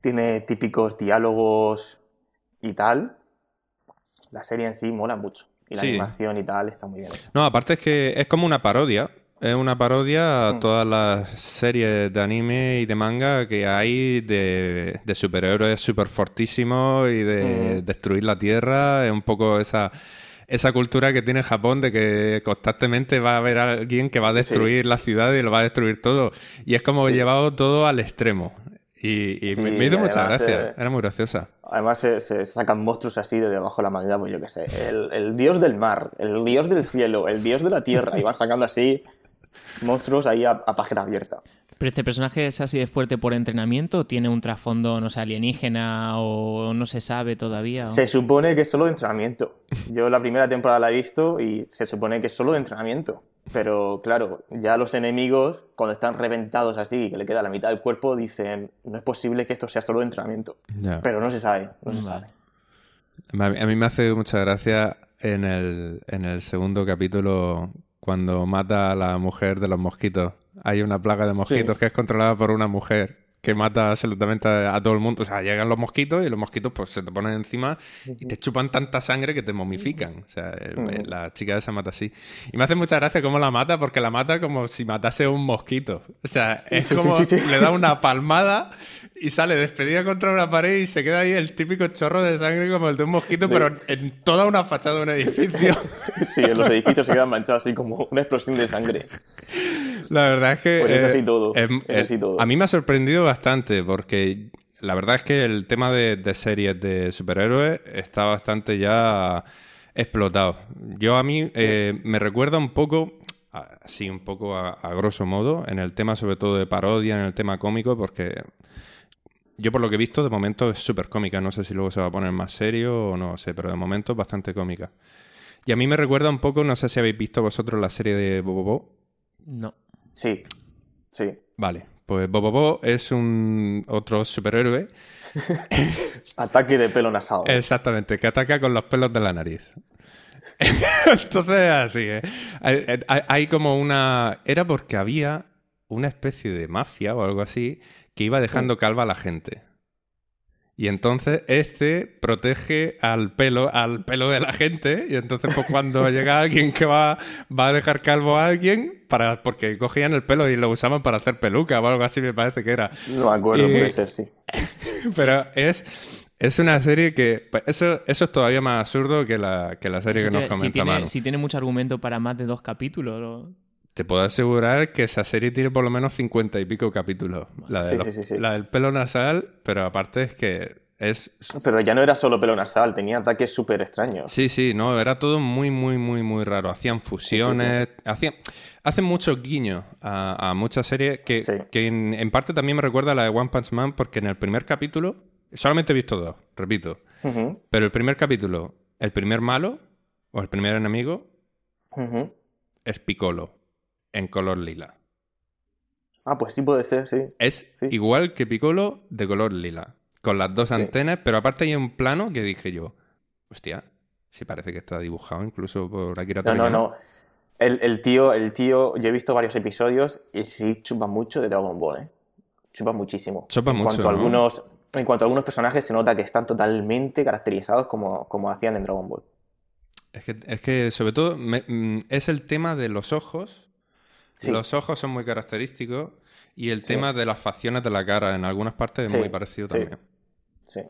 tiene típicos diálogos y tal, la serie en sí mola mucho. Y la Sí. animación y tal está muy bien hecha. No, aparte es que es como una parodia. Es una parodia a Mm. todas las series de anime y de manga que hay de, de superhéroes súper fortísimos y de Mm. destruir la Tierra. Es un poco esa, esa cultura que tiene Japón de que constantemente va a haber alguien que va a destruir la ciudad y lo va a destruir todo. Y es como Sí. llevado todo al extremo. Y, y Sí, me, me hizo mucha gracia. eh, Era muy graciosa. Además se, se sacan monstruos así de debajo de la manga, pues yo qué sé, el, el dios del mar, el dios del cielo, el dios de la tierra, y van sacando así monstruos ahí a, a página abierta. ¿Pero este personaje es así de fuerte por entrenamiento o tiene un trasfondo, no sé, alienígena o no se sabe todavía? o- Se supone que es solo de entrenamiento. Yo la primera temporada la he visto y se supone que es solo de entrenamiento. Pero claro, ya los enemigos, cuando están reventados así, que le queda la mitad del cuerpo, dicen, no es posible que esto sea solo entrenamiento. Ya. Pero no se sabe, no se Vale. sabe. A a mí me hace mucha gracia en el, en el segundo capítulo cuando mata a la mujer de los mosquitos. Hay una plaga de mosquitos Sí. que es controlada por una mujer que mata absolutamente a, a todo el mundo. O sea, llegan los mosquitos y los mosquitos pues se te ponen encima y te chupan tanta sangre que te momifican. O sea, el- la chica esa mata así. Y me hace mucha gracia cómo la mata porque la mata como si matase un mosquito. O sea, es Sí, sí, como sí. le da una palmada y sale despedida contra una pared y se queda ahí el típico chorro de sangre como el de un mosquito, Sí. pero en toda una fachada de un edificio. Sí, en los edificios se quedan manchados así como una explosión de sangre. La verdad es que... Pues es eh, así todo, es eh, así todo. A mí me ha sorprendido bastante porque la verdad es que el tema de, de series de superhéroes está bastante ya explotado. Yo a mí eh, me recuerda un poco, así un poco a, a grosso modo, en el tema sobre todo de parodia, en el tema cómico, porque yo por lo que he visto de momento es súper cómica. No sé si luego se va a poner más serio o no sé, pero de momento es bastante cómica. Y a mí me recuerda un poco, no sé si habéis visto vosotros la serie de Bobo. No. Sí, sí. Vale, pues Bobobo es un otro superhéroe, Ataque de pelo nasal. exactamente, que ataca con los pelos de la nariz. Entonces, así, ¿eh? Hay como una... Era porque había una especie de mafia o algo así que iba dejando calva a la gente. Y entonces este protege al pelo, al pelo de la gente. Y entonces, pues cuando llega alguien que va, va a dejar calvo a alguien, para, porque cogían el pelo y lo usaban para hacer peluca o algo así, me parece que era. No me acuerdo, Y- puede ser, sí. Pero es, es una serie que. pues, Eso, eso es todavía más absurdo que la, que la serie Si que nos tiene- si, comenta tiene, Manu. si tiene mucho argumento para más de dos capítulos. ¿no? Te puedo asegurar que esa serie tiene por lo menos cincuenta y pico capítulos. La, de Sí, los- sí, sí, la del pelo nasal, pero aparte es que es. Pero ya no era solo pelo nasal, tenía ataques súper extraños. Sí, sí, no, era todo muy, muy, muy, muy raro. Hacían fusiones, hacían, hacen muchos guiños a, a muchas series que, que en, en parte también me recuerda a la de One Punch Man porque en el primer capítulo, solamente he visto dos, repito, Ujú, pero el primer capítulo, el primer malo o el primer enemigo es Piccolo en color lila. Ah, pues sí puede ser, sí. Es Sí. igual que Piccolo de color lila, con las dos Sí. antenas, pero aparte hay un plano que dije yo, hostia, sí parece que está dibujado incluso por Akira No, no, no. El, el tío, el tío, yo he visto varios episodios y sí chupa mucho de Dragon Ball, ¿eh? Chupa muchísimo. Chupa en mucho, Cuanto a ¿no? algunos, en cuanto a algunos personajes se nota que están totalmente caracterizados como, como hacían en Dragon Ball. Es que, es que sobre todo me- mm, es el tema de los ojos. Sí. Los ojos son muy característicos y el Sí. tema de las facciones de la cara en algunas partes Sí, es muy parecido sí. también. Sí.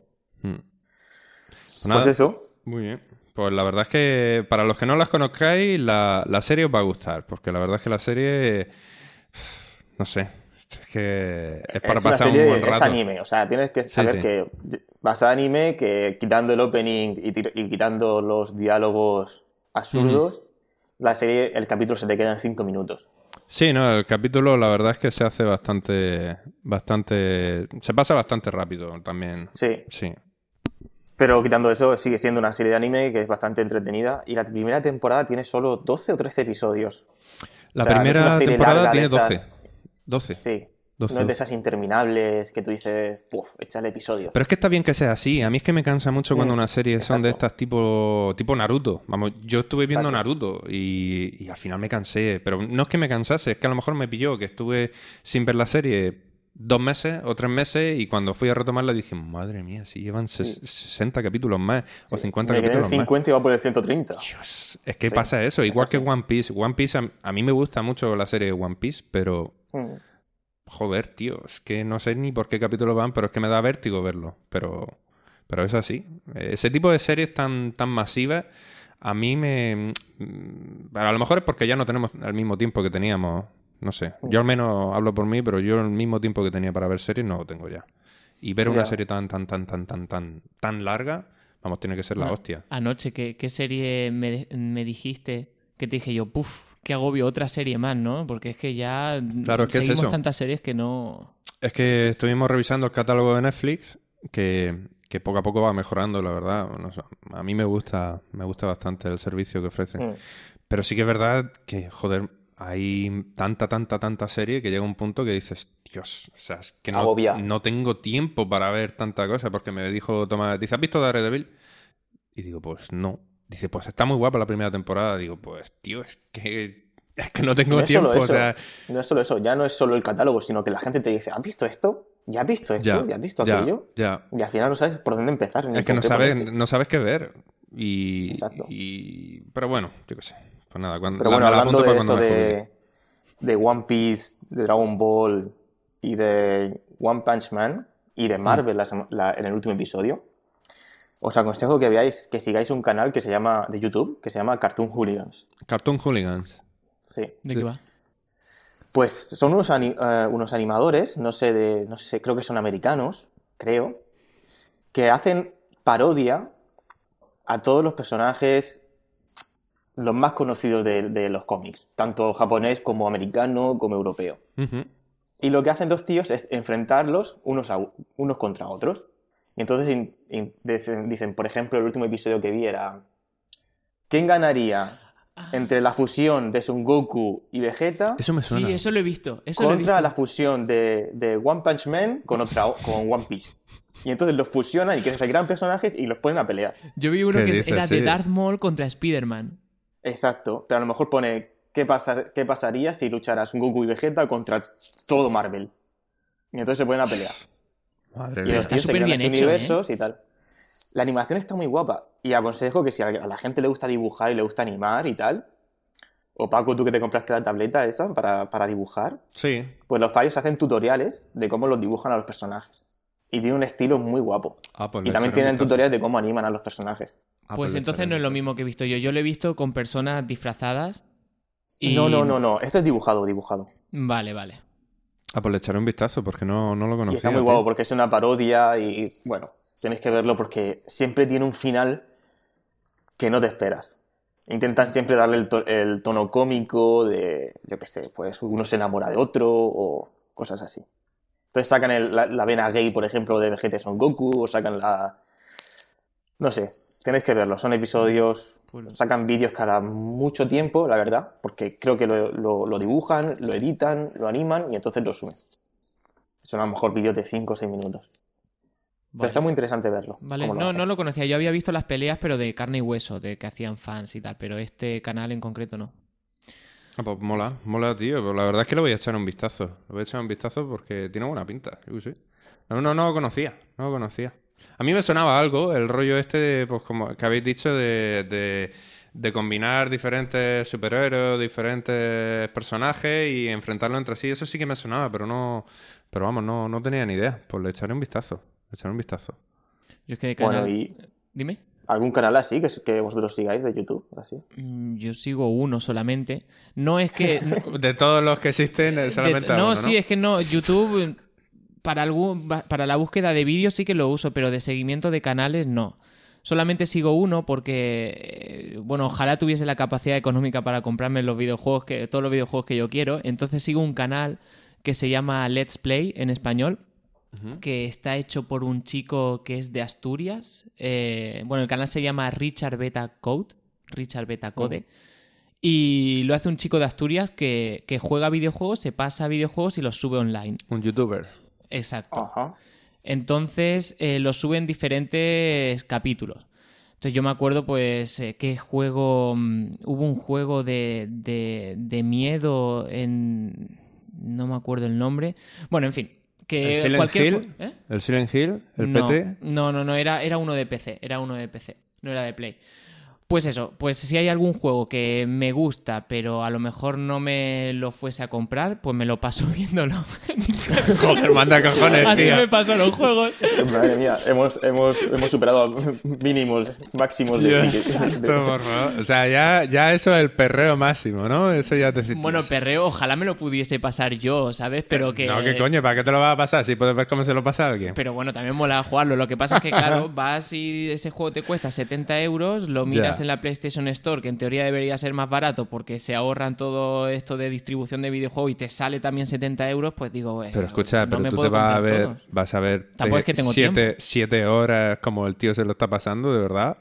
Mm. Pues Pues nada, eso. Muy bien. Pues la verdad es que para los que no las conozcáis, la, la serie os va a gustar, porque la verdad es que la serie, no sé, es que es para es pasar serie, un buen es rato. anime, o sea, tienes que Sí, saber sí. que vas a anime, que quitando el opening y, y quitando los diálogos absurdos, la serie, el capítulo se te queda en cinco minutos. Sí, no, el capítulo la verdad es que se hace bastante, bastante, se pasa bastante rápido también. Sí, Sí. pero quitando eso, sigue siendo una serie de anime que es bastante entretenida y la primera temporada tiene solo 12 o 13 episodios. La O sea, primera temporada tiene 12. esas- 12. Sí. 12, no es 12. de esas interminables que tú dices, puf, échale episodios. Pero es que está bien que sea así. A mí es que me cansa mucho cuando Mm, unas series son de estas tipo, tipo Naruto. Vamos, yo estuve viendo Exacto. Naruto y, y al final me cansé. Pero no es que me cansase, es que a lo mejor me pilló que estuve sin ver la serie dos meses o tres meses y cuando fui a retomarla dije, madre mía, si llevan ses- 60 capítulos más o 50 Me capítulos más. 50 y va por el 130. Dios, es que Sí, pasa eso, es igual que. One Piece. One Piece, a, a mí me gusta mucho la serie de One Piece, pero Mm. Joder, tío, es que no sé ni por qué capítulo van, pero es que me da vértigo verlo. Pero, pero es así. Ese tipo de series tan, tan masivas, a mí me... mm, A lo mejor es porque ya no tenemos el mismo tiempo que teníamos. No sé. Yo al menos hablo por mí, pero yo el mismo tiempo que tenía para ver series no lo tengo ya. Y ver una Ya. serie tan, tan, tan, tan, tan, tan, tan larga, vamos, tiene que ser la Bueno, hostia. Anoche, ¿qué, qué serie me, me dijiste? Que te dije yo, puf, qué agobio, otra serie más, ¿no? Porque es que ya Claro, que es seguimos eso. tantas series que no... Es que estuvimos revisando el catálogo de Netflix, que, que poco a poco va mejorando, la verdad. A mí me gusta, me gusta bastante el servicio que ofrece. Mm. Pero sí que es verdad que, joder, hay tanta, tanta, tanta serie que llega un punto que dices, Dios, o sea, es que no, no tengo tiempo para ver tanta cosa, porque me dijo Tomás, dice, ¿has visto Daredevil? Y digo, pues no. Dice, pues está muy guapa la primera temporada. Digo, pues tío, es que, es que no tengo No tiempo, o eso, sea... no es solo eso, ya no es solo el catálogo, sino que la gente te dice, ¿has visto esto? ¿Ya has visto esto? Ya, ¿Ya, has visto aquello? ya. Y al final no sabes por dónde empezar. Es que no sabes, ponerte. no sabes qué ver. Y, Exacto. y- Pero bueno, yo qué sé. Pues nada, cuando, Pero bueno, la hablando de eso de, de One Piece, de Dragon Ball y de One Punch Man y Mm. de Marvel la- la- en el último episodio, os aconsejo que veáis, que sigáis un canal que se llama, de YouTube, que se llama Cartoon Hooligans. Cartoon Hooligans. Sí. ¿De qué va? Pues son unos, ani- eh, unos animadores, no sé, de, no sé, creo que son americanos, creo, que hacen parodia a todos los personajes los más conocidos de, de los cómics, tanto japonés como americano como europeo. Y lo que hacen dos tíos es enfrentarlos unos, a, unos contra otros. Y entonces in- in- dicen, dicen, por ejemplo, el último episodio que vi era, ¿quién ganaría entre la fusión de Son Goku y Vegeta Eso me suena. Sí, eso lo he visto. Eso lo he contra visto. la fusión de, de One Punch Man con, otra, con One Piece? Y entonces los fusionan y que se crean personajes y los ponen a pelear. Yo vi uno ¿Qué que dices? era Sí. de Darth Maul contra Spider-Man. Exacto, pero a lo mejor pone ¿qué, pasa, qué pasaría si lucharas Goku y Vegeta contra todo Marvel. Y entonces se ponen a pelear. Madre Y mía. los está tíos se crean hecho, ¿eh? universos y tal. La animación está muy guapa. Y aconsejo que si a la gente le gusta dibujar y le gusta animar y tal, o Paco, tú que te compraste la tableta esa para, para dibujar, Sí. pues los payos hacen tutoriales de cómo los dibujan a los personajes. Y tiene un estilo muy guapo. Ah, pues Y también tienen tutoriales de cómo animan a los personajes. Ah, Pues le entonces no es lo mismo que he visto yo. Yo lo he visto con personas disfrazadas. Y... No, no, no, no. Esto es dibujado, dibujado. Vale, vale. Ah, pues le echaré un vistazo porque no, no lo Y conocía. está muy guapo porque es una parodia y, bueno, tenéis que verlo porque siempre tiene un final que no te esperas. Intentan siempre darle el, to- el tono cómico de, yo qué sé, pues uno se enamora de otro o cosas así. Entonces sacan el- la, la vena gay, por ejemplo, de Vegeta Son Goku o sacan la... No sé, tenéis que verlo. Son episodios... Sacan vídeos cada mucho tiempo, la verdad, porque creo que lo, lo- lo dibujan, lo editan, lo animan y entonces lo suben. Son a lo mejor vídeos de 5 o 6 minutos. Pero está muy interesante verlo. Vale, cómo lo no, no lo conocía. Yo había visto las peleas, pero de carne y hueso, de que hacían fans y tal. Pero este canal en concreto no. Ah, pues mola, mola, tío. Pero la verdad es que le voy a echar un vistazo. Le voy a echar un vistazo porque tiene buena pinta. Yo. No, no, no lo conocía. No lo conocía. A mí me sonaba algo, el rollo este, de, pues como que habéis dicho, de, de, de combinar diferentes superhéroes, diferentes personajes y enfrentarlos entre sí. Eso sí que me sonaba, pero no. Pero vamos, no, no tenía ni idea. Pues le echaré un vistazo. Le echaré un vistazo. Yo es que de canal... Bueno, y Dime. algún canal así que, que vosotros sigáis de YouTube, así. Mm, Yo sigo uno solamente. No es que... De todos los que existen, De- solamente no, uno, sí, es que no. YouTube, eh, para, algún, para la búsqueda de vídeos sí que lo uso, pero de seguimiento de canales no. Solamente sigo uno porque, eh, bueno, ojalá tuviese la capacidad económica para comprarme los videojuegos que, todos los videojuegos que yo quiero. Entonces sigo un canal que se llama Let's Play en español, que está hecho por un chico que es de Asturias. Eh, bueno, el canal se llama Richard Beta Code. Richard Beta Code. Y lo hace un chico de Asturias que, que juega videojuegos, se pasa videojuegos y los sube online. Un youtuber. Exacto. Ajá. Entonces eh, los sube en diferentes capítulos. Entonces yo me acuerdo, pues, eh, qué juego. mm, hubo un juego de, de, de miedo en. No me acuerdo el nombre. Bueno, en fin. Que ¿El Silent cualquier Hill? ¿Eh? ¿El Silent Hill? ¿El no, PT? No, no, no, era, era uno de PC, era uno de PC, no era de Play. Pues eso, pues si hay algún juego que me gusta, pero a lo mejor no me lo fuese a comprar, pues me lo paso viéndolo. Joder, manda cojones, Así me paso los juegos. Madre mía, hemos, hemos, hemos superado mínimos, máximos de Dios tickets. santo, por favor. O sea, ya, ya eso es el perreo máximo, ¿no? Eso ya te Bueno, perreo, ojalá me lo pudiese pasar yo, ¿sabes? Pero que... No, ¿qué coño? ¿Para qué te lo vas a pasar? Si puedes ver cómo se lo pasa a alguien. Pero bueno, también mola jugarlo. Lo que pasa es que, claro, vas y ese juego te cuesta 70 euros, lo miras Ya. En la PlayStation Store, que en teoría debería ser más barato porque se ahorran todo esto de distribución de videojuegos y te sale también 70 euros, pues digo, eh, Pero escucha, no pero me tú te vas a ver, todos. vas a ver Tampoco es que tengo siete, siete horas como el tío se lo está pasando, de verdad.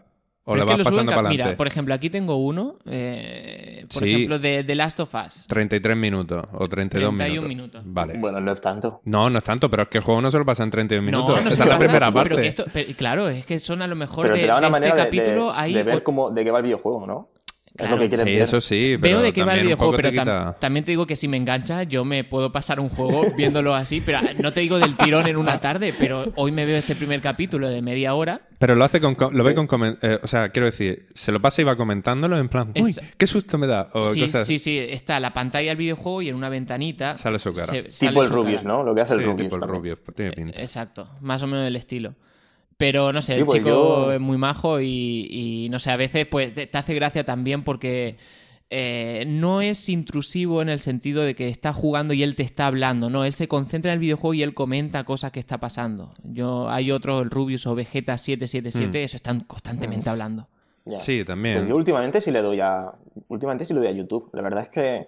¿O Pero le vas pasando para Mira, adelante? por ejemplo, aquí tengo uno, eh, por Sí. ejemplo, de The Last of Us. 33 minutos o 32 31 minutos. minutos. Vale. Bueno, no es tanto. No, no es tanto, pero es que el juego no se lo pasa en 32 minutos. No, no Esa es la pasa, primera parte. Pero que esto, pero, claro, es que son a lo mejor Pero de, te da una de manera este de- de, capítulo hay de ver o- cómo, de qué va el videojuego, ¿no? Es Claro. lo que quieres Sí, ver. eso sí, pero Veo de qué va el videojuego, pero tam- también te digo que si me engancha, yo me puedo pasar un juego viéndolo así, pero no te digo del tirón en una tarde, pero hoy me veo este primer capítulo de media hora. Pero lo hace con... co- Lo ve con... eh, o sea, quiero decir, se lo pasa y va comentándolo en plan... Uy, Es- qué susto me da. O Sí, cosas... sí, sí, está la pantalla del videojuego y en una ventanita Sale su cara. se- sale Tipo el Rubius, cara. ¿no? Lo que hace el Rubius. tipo el. Rubius, tiene pinta. Exacto, más o menos del estilo. Pero no sé, Sí, el pues chico yo- es muy majo y, y no sé, a veces pues te, te hace gracia también porque eh, no es intrusivo en el sentido de que está jugando y él te está hablando, no, él se concentra en el videojuego y él comenta cosas que está pasando. Yo hay otros, el Rubius o Vegeta 777, eso están constantemente hablando. Sí, también. Pues yo últimamente sí le doy a. Últimamente sí le doy a YouTube. La verdad es que.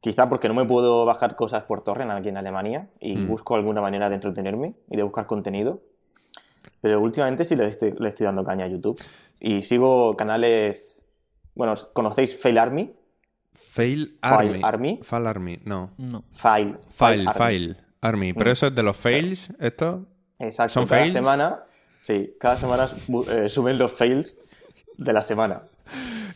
Quizá porque no me puedo bajar cosas por torrent aquí en Alemania y Mm. busco alguna manera de entretenerme y de buscar contenido. Pero últimamente sí le estoy, le estoy dando caña a YouTube. Y sigo canales. Bueno, ¿conocéis Fail Army? Fail Fail Army. Army. Fail Army, no. No. Fail. Fail, Army. Fail Army. Pero Mm. eso es de los fails, esto. Exacto. ¿Son cada fails? semana. Sí, cada semana eh, suben los fails de la semana.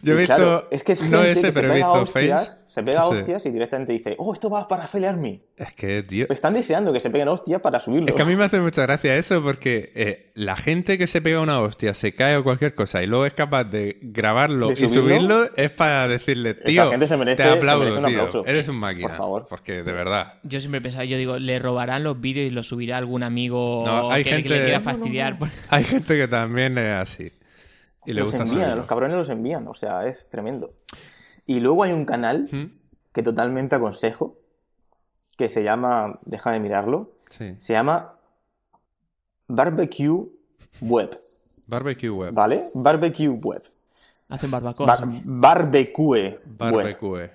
Yo he Y visto. claro, es que es no ese, que pero se he visto hostias, fails. Se pega Sí. hostias y directamente dice, oh, esto va para Fail Army. Es que, tío. Están deseando que se peguen hostias para subirlo. Es que a mí me hace mucha gracia eso porque eh, la gente que se pega una hostia, se cae o cualquier cosa y luego es capaz de grabarlo ¿De y subirlo? subirlo, es para decirle, tío, gente se merece- te aplaudo, se merece un tío. aplauso. Eres un máquina. Por favor. Porque de verdad. Yo siempre he pensado, yo digo, le robarán los vídeos y los subirá algún amigo No, hay que, que gente- le quiera No, no, fastidiar. Hay gente que también es así. Y le los gusta envían, subirlo. los cabrones los envían, o sea, es tremendo. Y luego hay un canal ¿Mm? que totalmente aconsejo, que se llama, déjame mirarlo, Sí. se llama Barbecue Web, Barbecue web. ¿vale? Barbecue Web. Hacen barbacoa. Bar- barbecue Web. Barbecue.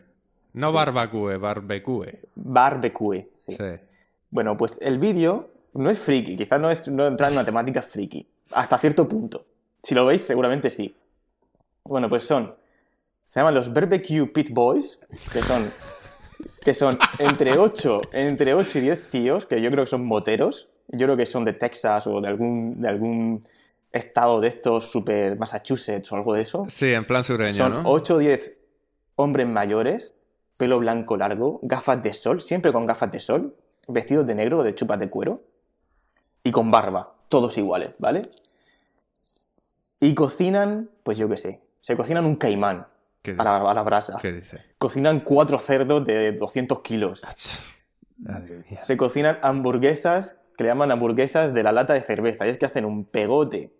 No barbecue, barbecue. Barbecue, sí. Sí. Bueno, pues el vídeo no es friki, quizás no, es, no entra en una temática friki, hasta cierto punto. Si lo veis, seguramente sí. Bueno, pues son, se llaman los Barbecue Pit Boys, que son, que son entre 8, entre 8 y 10 tíos, que yo creo que son moteros, yo creo que son de Texas o de algún, de algún estado de estos super Massachusetts o algo de eso. Sí, en plan sureño, Son ¿no? 8 o 10 hombres mayores, pelo blanco largo, gafas de sol, siempre con gafas de sol, vestidos de negro o de chupas de cuero y con barba, todos iguales, ¿vale? Y cocinan, pues yo qué sé, se cocinan un caimán ¿Qué a la, a la brasa. ¿Qué dice? Cocinan cuatro cerdos de 200 kilos. Se cocinan hamburguesas que le llaman hamburguesas de la lata de cerveza. Y es que hacen un pegote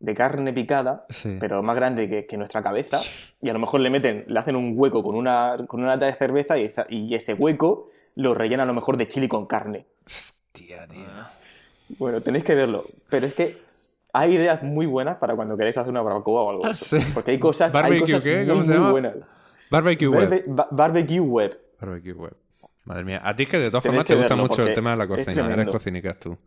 de carne picada Sí. pero más grande que, que nuestra cabeza, y a lo mejor le meten, le hacen un hueco con una, con una lata de cerveza y, esa- y ese hueco lo rellenan a lo mejor de chili con carne. Hostia, tío. Bueno, tenéis que verlo, pero es que hay ideas muy buenas para cuando queréis hacer una barbacoa o algo. Sí. Porque hay cosas, hay ¿Barbecue cosas qué? muy, ¿Cómo se muy llama? buenas. Barbecue web. Barbe- ba- barbecue web. Barbecue web. Madre mía. A ti es que de todas formas te gusta mucho el tema de la cocina. Eres cocinicas tú.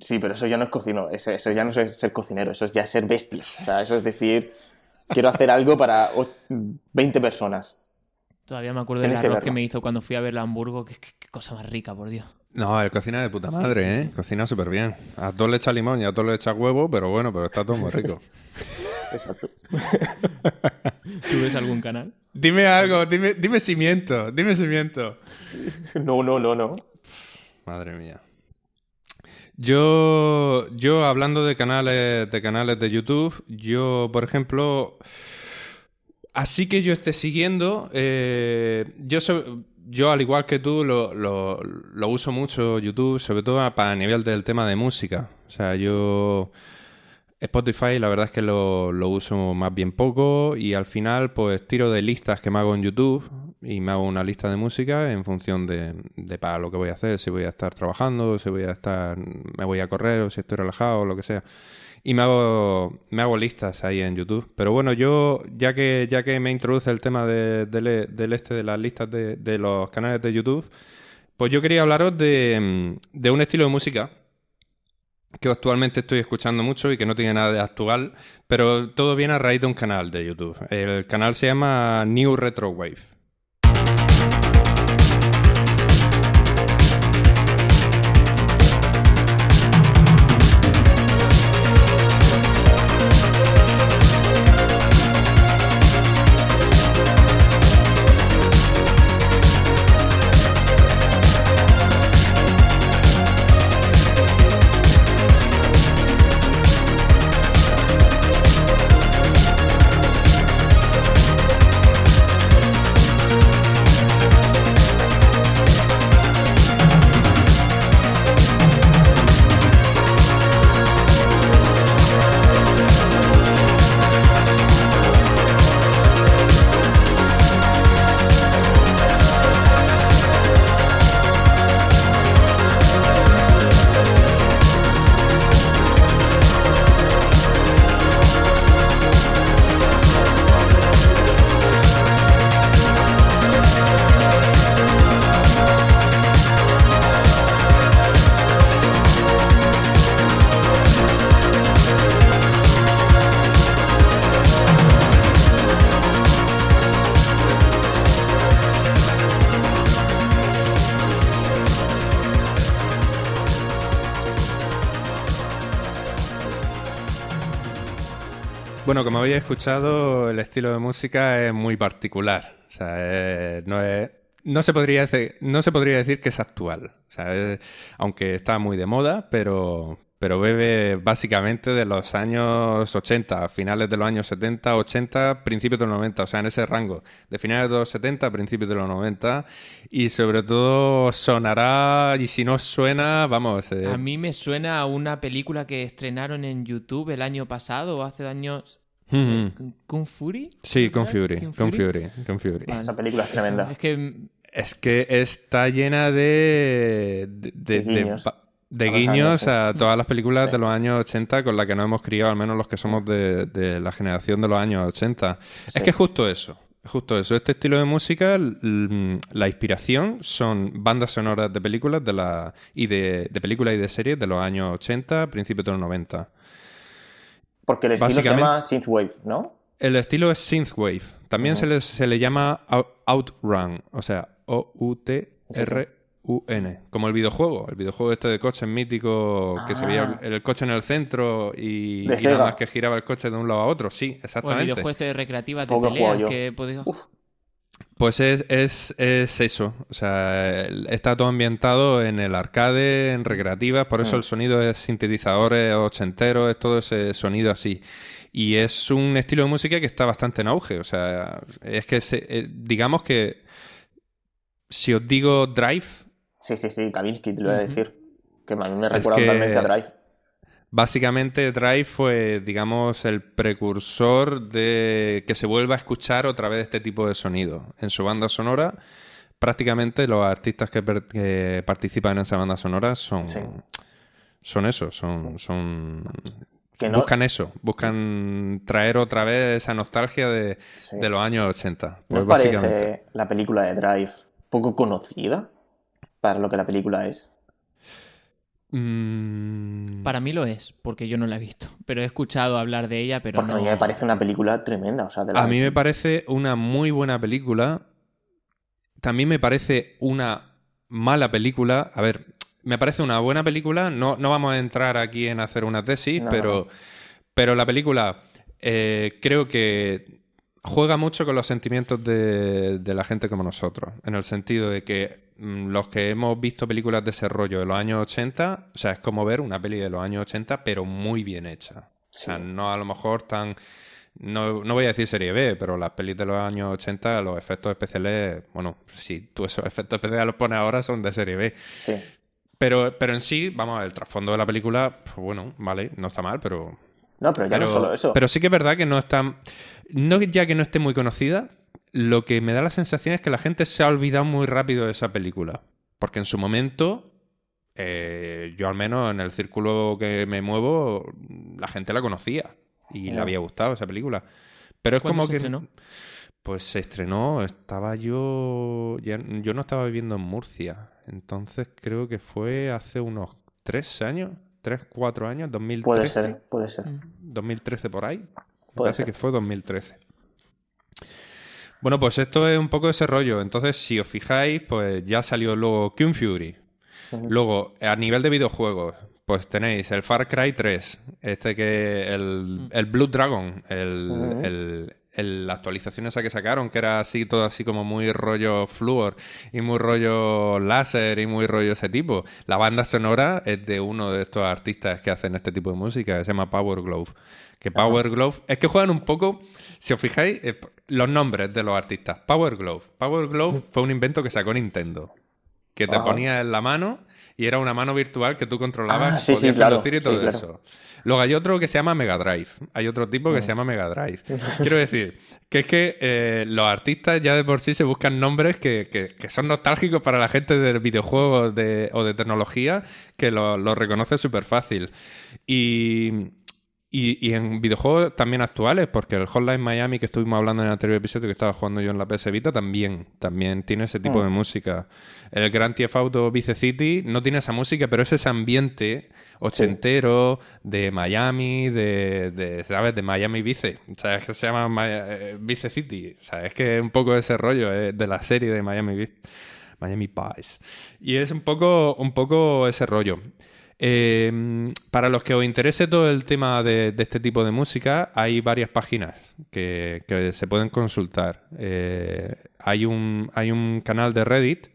Sí, pero eso ya no es cocino, eso, eso ya no es ser cocinero, eso es ya ser bestia. O sea, eso es decir, quiero hacer algo para o- 20 personas. Todavía me acuerdo del Tienes arroz que me hizo cuando fui a ver a Hamburgo. Qué, qué- qué cosa más rica, por Dios. No, él cocina de puta madre, ¿eh? Cocina súper bien. A todos le echa limón y a todos le echa huevo, pero bueno, pero está todo muy rico. Exacto. ¿Tú ves algún canal? dime algo, dime, dime cimiento, dime cimiento. No, no, no, no. Madre mía. Yo, yo hablando de canales, de canales de YouTube, yo, por ejemplo, así que yo esté siguiendo, eh, yo, so- yo al igual que tú lo, lo- lo uso mucho YouTube, sobre todo para nivel del tema de música. O sea, yo Spotify la verdad es que lo, lo uso más bien poco y al final pues tiro de listas que me hago en YouTube y me hago una lista de música en función de, de para lo que voy a hacer, si voy a estar trabajando, si voy a estar, me voy a correr o si estoy relajado o lo que sea. Y me hago, me hago listas ahí en YouTube. Pero bueno, yo, ya que, ya que me introduce el tema de- del, este de las listas de, los canales de YouTube, pues yo quería hablaros de, de un estilo de música que actualmente estoy escuchando mucho y que no tiene nada de actual, pero todo viene a raíz de un canal de YouTube. El canal se llama New Retro Bueno, como habéis escuchado, el estilo de música es muy particular. O sea, eh, no es- no se podría decir, no se podría decir que es actual. O sea, es- aunque está muy de moda, pero, pero bebe básicamente de los años 80, finales de los años 70, 80, principios de los 90. O sea, en ese rango. De finales de los 70, principios de los 90. Y sobre todo sonará, y si no suena, vamos. eh, A mí me suena a una película que estrenaron en YouTube el año pasado o hace años. Ujú. ¿Kung Fury? Sí, con. Fury, con Fury. Con Fury. Vale. Esa película es Eso, tremenda. Es que mm, Es que está llena de. de, de- De guiños. de- A los guiños años, sí. a todas las películas Sí. de los años 80 con las que nos hemos criado, al menos los que somos de, de la generación de los años 80. Es Sí. que es justo eso. es Justo eso. Este estilo de música, la inspiración son bandas sonoras de películas de la, y de, de películas y de series de los años 80, principios de los 90. Porque el estilo se llama Synthwave, ¿no? El estilo es synthwave. También se, le, se le llama out- outrun, o sea, O-U-T-R-U-N, como el videojuego. El videojuego este de coches mítico que se veía Ah. el, el coche en el centro y, y nada más que giraba el coche de un lado a otro. Sí, o el exactamente. videojuego este de recreativas de Poco peleas que podéis- Uf. Pues es, es, es eso. O sea, está todo ambientado en el arcade, en recreativas, por eso Mm. el sonido es sintetizadores ochenteros, es todo ese sonido así. Y es un estilo de música que está bastante en auge. O sea, es que se- eh, digamos que si os digo Drive, Sí, sí, sí, Kavinsky, te lo voy a decir. Que a mí me recuerda que- totalmente a Drive. Básicamente Drive fue, digamos, el precursor de que se vuelva a escuchar otra vez este tipo de sonido. En su banda sonora, prácticamente los artistas que, participan en esa banda sonora son, Sí. son eso, son, son Que no- buscan eso, buscan traer otra vez esa nostalgia de, Sí. de los años 80. ¿No Pues os básicamente. parece la película de Drive poco conocida para lo que la película es? Mm, Para mí lo es, porque yo no la he visto. Pero he escuchado hablar de ella, pero Porque no... a mí me parece una película tremenda. O sea, de la- A mí me parece una muy buena película. También me parece una mala película. A ver, me parece una buena película. No, no vamos a entrar aquí en hacer una tesis, No, pero, no. pero la película eh, creo que juega mucho con los sentimientos de, de la gente como nosotros. En el sentido de que mm, los que hemos visto películas de ese rollo de los años 80, o sea, es como ver una peli de los años 80, pero muy bien hecha. O sea, no a lo mejor tan... No, no voy a decir serie B, pero las pelis de los años 80, los efectos especiales, bueno, si tú esos efectos especiales los pones ahora son de serie B. Sí. Pero, pero en sí, vamos a ver, el trasfondo de la película, pues bueno, vale, no está mal, pero... No, pero ya pero, no solo eso. pero sí que es verdad que no está... No ya que no esté muy conocida, lo que me da la sensación es que la gente se ha olvidado muy rápido de esa película. Porque en su momento, eh, yo al menos en el círculo que me muevo, la gente la conocía y le había gustado esa película. Pero es ¿Cuándo como se que... estrenó? Pues se estrenó, estaba yo... ya- yo no estaba viviendo en Murcia, entonces creo que fue hace unos tres años, 3, 4 años, 2013. Puede ser, puede ser. 2013 por ahí. Puede parece ser. que fue 2013. Bueno, pues esto es un poco ese rollo. Entonces, si os fijáis, pues ya salió luego Kung Fury. Luego, a nivel de videojuegos, pues tenéis el Far Cry 3, este que el, el Blue Dragon, el, Ujú. el- el- la actualización esa que sacaron, que era así todo así como muy rollo fluor y muy rollo láser y muy rollo ese tipo. La banda sonora es de uno de estos artistas que hacen este tipo de música, se llama Power Glove. Que Power Glove es que juegan un poco, si os fijáis, eh, los nombres de los artistas. Power Glove. Power Glove fue un invento que sacó Nintendo que te Ajá. ponías en la mano y era una mano virtual que tú controlabas, Ah, sí, sí, podías claro, conducir y todo sí, claro. eso. Luego hay otro que se llama Mega Drive. Hay otro tipo Mm. que se llama Mega Drive. Quiero decir que es que eh, los artistas ya de por sí se buscan nombres que, que- que son nostálgicos para la gente de videojuegos de- o de tecnología que lo, lo reconoce súper fácil. Y, y, y en videojuegos también actuales, porque el Hotline Miami que estuvimos hablando en el anterior episodio que estaba jugando yo en la PS Vita también, también tiene ese tipo Mm. de música. El Grand Theft Auto Vice City no tiene esa música, pero es ese ambiente ochentero de Miami, de, de, ¿sabes? De Miami Vice. O sea, es que se llama eh, Vice City. O sea, es que es un poco ese rollo eh, de la serie de Miami Vice. Miami Pies. Y es un poco, un poco ese rollo. Eh, para los que os interese todo el tema de, este tipo de música, hay varias páginas que, se pueden consultar. Eh, hay, un, hay un canal de Reddit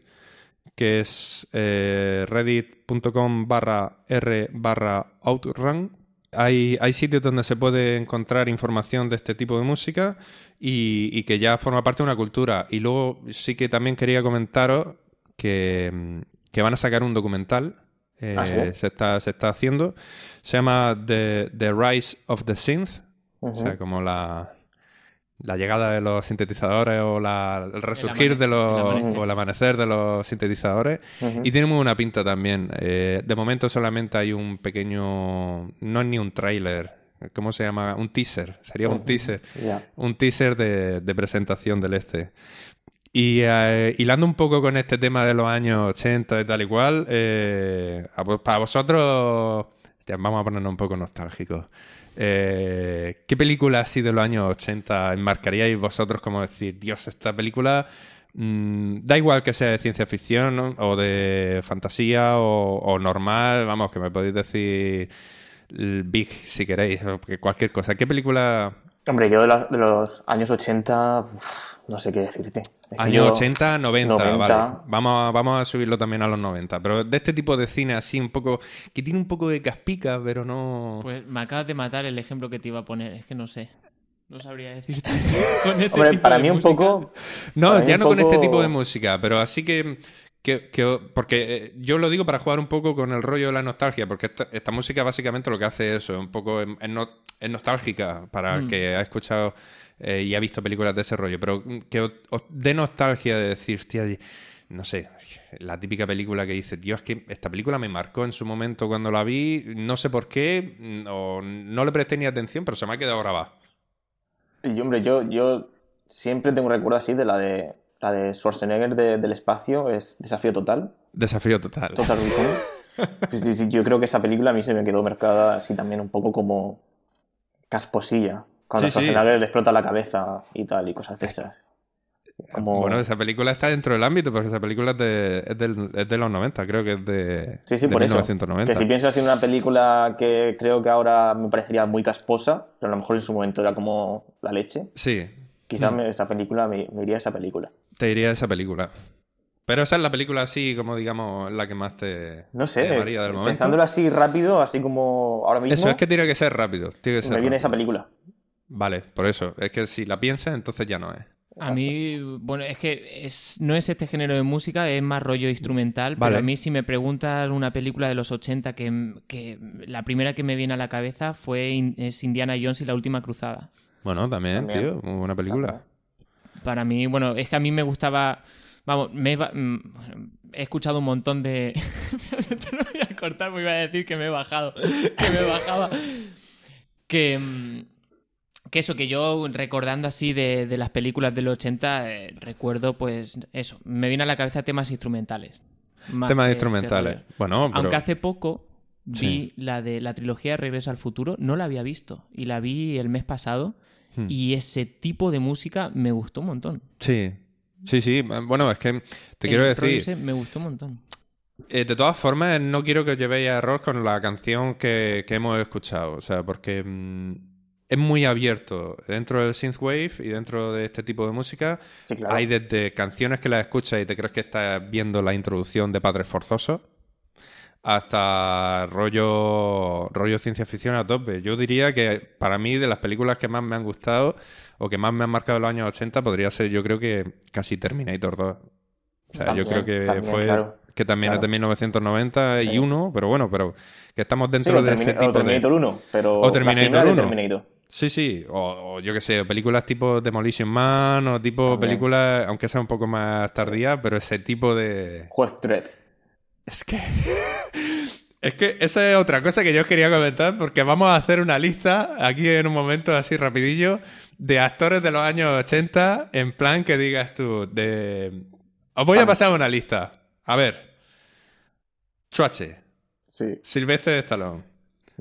que es eh, reddit.com barra r barra outrun. Hay, hay sitios donde se puede encontrar información de este tipo de música y, y que ya forma parte de una cultura. Y luego sí que también quería comentaros que, que van a sacar un documental. Eh, ¿Ah, sí? se, está, se está haciendo. Se llama The, The Rise of the Synth. O sea, como la, la llegada de los sintetizadores o la, el resurgir de los, el amanecer. o el amanecer de los sintetizadores. Y tiene muy buena pinta también. Eh, de momento solamente hay un pequeño... No es ni un tráiler. ¿Cómo se llama? Un teaser. Sería un teaser. Un teaser de, de presentación del este. Y eh, hilando un poco con este tema de los años 80 y tal y cual, eh, para vosotros, vamos a ponernos un poco nostálgicos. Eh, ¿Qué película así de los años 80 enmarcaríais vosotros como decir, Dios, esta película mm, da igual que sea de ciencia ficción o de fantasía o, normal, vamos, que me podéis decir Big si queréis, cualquier cosa. ¿Qué película Hombre, yo de, los años 80, uf, no sé qué decirte. Es Años yo- 80, 90, 90. vale. Vamos a, vamos a subirlo también a los 90. Pero de este tipo de cine así un poco... Que tiene un poco de caspica, pero no... Pues me acabas de matar el ejemplo que te iba a poner. Es que no sé. No sabría decirte. Con este Hombre, tipo para de mí un poco... no, ya no con este tipo de música, pero así que... que- que- porque eh, yo lo digo para jugar un poco con el rollo de la nostalgia, porque esta, esta música básicamente lo que hace es eso, un poco es, es no- es nostálgica para el Mm. que ha escuchado eh, y ha visto películas de ese rollo, pero mm, que os, os dé nostalgia de decir, hostia, no sé, la típica película que dice, tío, es que esta película me marcó en su momento cuando la vi, no sé por qué, mm, o no le presté ni atención, pero se me ha quedado grabada. Y hombre, yo, yo siempre tengo un recuerdo así de la de la de Schwarzenegger de- del espacio, es Desafío Total. Desafío total. Total sí, yo creo que esa película a mí se me quedó marcada así también un poco como casposilla. Cuando Sí, sí. Schwarzenegger le explota la cabeza y tal, y cosas de esas. Como... Bueno, esa película está dentro del ámbito, porque esa película es de, es del- es de los 90, creo que es de, Sí, sí, de por eso. 1990. Que si pienso así en una película que creo que ahora me parecería muy casposa, pero a lo mejor en su momento era como la leche, Sí, quizás Mm. me- esa película me, me iría a esa película. te diría esa película. Pero esa es la película así, como digamos, la que más te, No sé, te llamaría del momento. pensándolo así rápido, así como ahora mismo, Eso es que tiene que ser rápido. Tiene que ser me viene esa rápido. película. Vale, por eso. Es que si la piensas, entonces ya no es. A mí, bueno, es que es, no es este género de música, es más rollo instrumental, Vale. pero a mí si me preguntas una película de los 80 que, que la primera que me viene a la cabeza fue es Indiana Jones y la última cruzada. Bueno, también, También. tío. Muy buena película. También. Para mí, bueno, es que a mí me gustaba, vamos, me mm, he escuchado un montón de... Esto no voy a cortar porque iba a decir que me he bajado, que me bajaba. Que... mm, que eso, que yo recordando así de, de las películas de los 80, eh, recuerdo pues eso, me viene a la cabeza temas instrumentales. Temas este instrumentales. bueno, pero... Aunque hace poco vi Sí. la de la trilogía de Regreso al Futuro, no la había visto y la vi el mes pasado Hmm. y ese tipo de música me gustó un montón. Sí. Sí, sí. Bueno, es que te El quiero decir. me gustó un montón. Eh, de todas formas, no quiero que os llevéis a error con la canción que, que hemos escuchado. O sea, porque mm, es muy abierto. Dentro del synthwave y dentro de este tipo de música Sí, claro. hay desde canciones que las escuchas y te crees que estás viendo la introducción de Padres Forzosos hasta rollo, rollo ciencia ficción a tope. Yo diría que para mí de las películas que más me han gustado o que más me han marcado los años 80 podría ser yo creo que casi Terminator 2. O sea, yo creo que también, fue claro. que también Claro. es de 1991, pero bueno, pero que estamos Sí, dentro o, de ese o tipo de... Terminator 1, pero O Terminator la primera de 1. Terminator. Sí, sí, o, o yo qué sé, películas tipo Demolition Man o tipo También. películas, aunque sea un poco más tardía, pero ese tipo de... Juez Dredd. Es que... es que esa es otra cosa que yo os quería comentar porque vamos a hacer una lista aquí en un momento así rapidillo de actores de los años 80 en plan que digas tú de... Os voy a pasar una lista. A ver. Schwarze, Sí, Sylvester Stallone,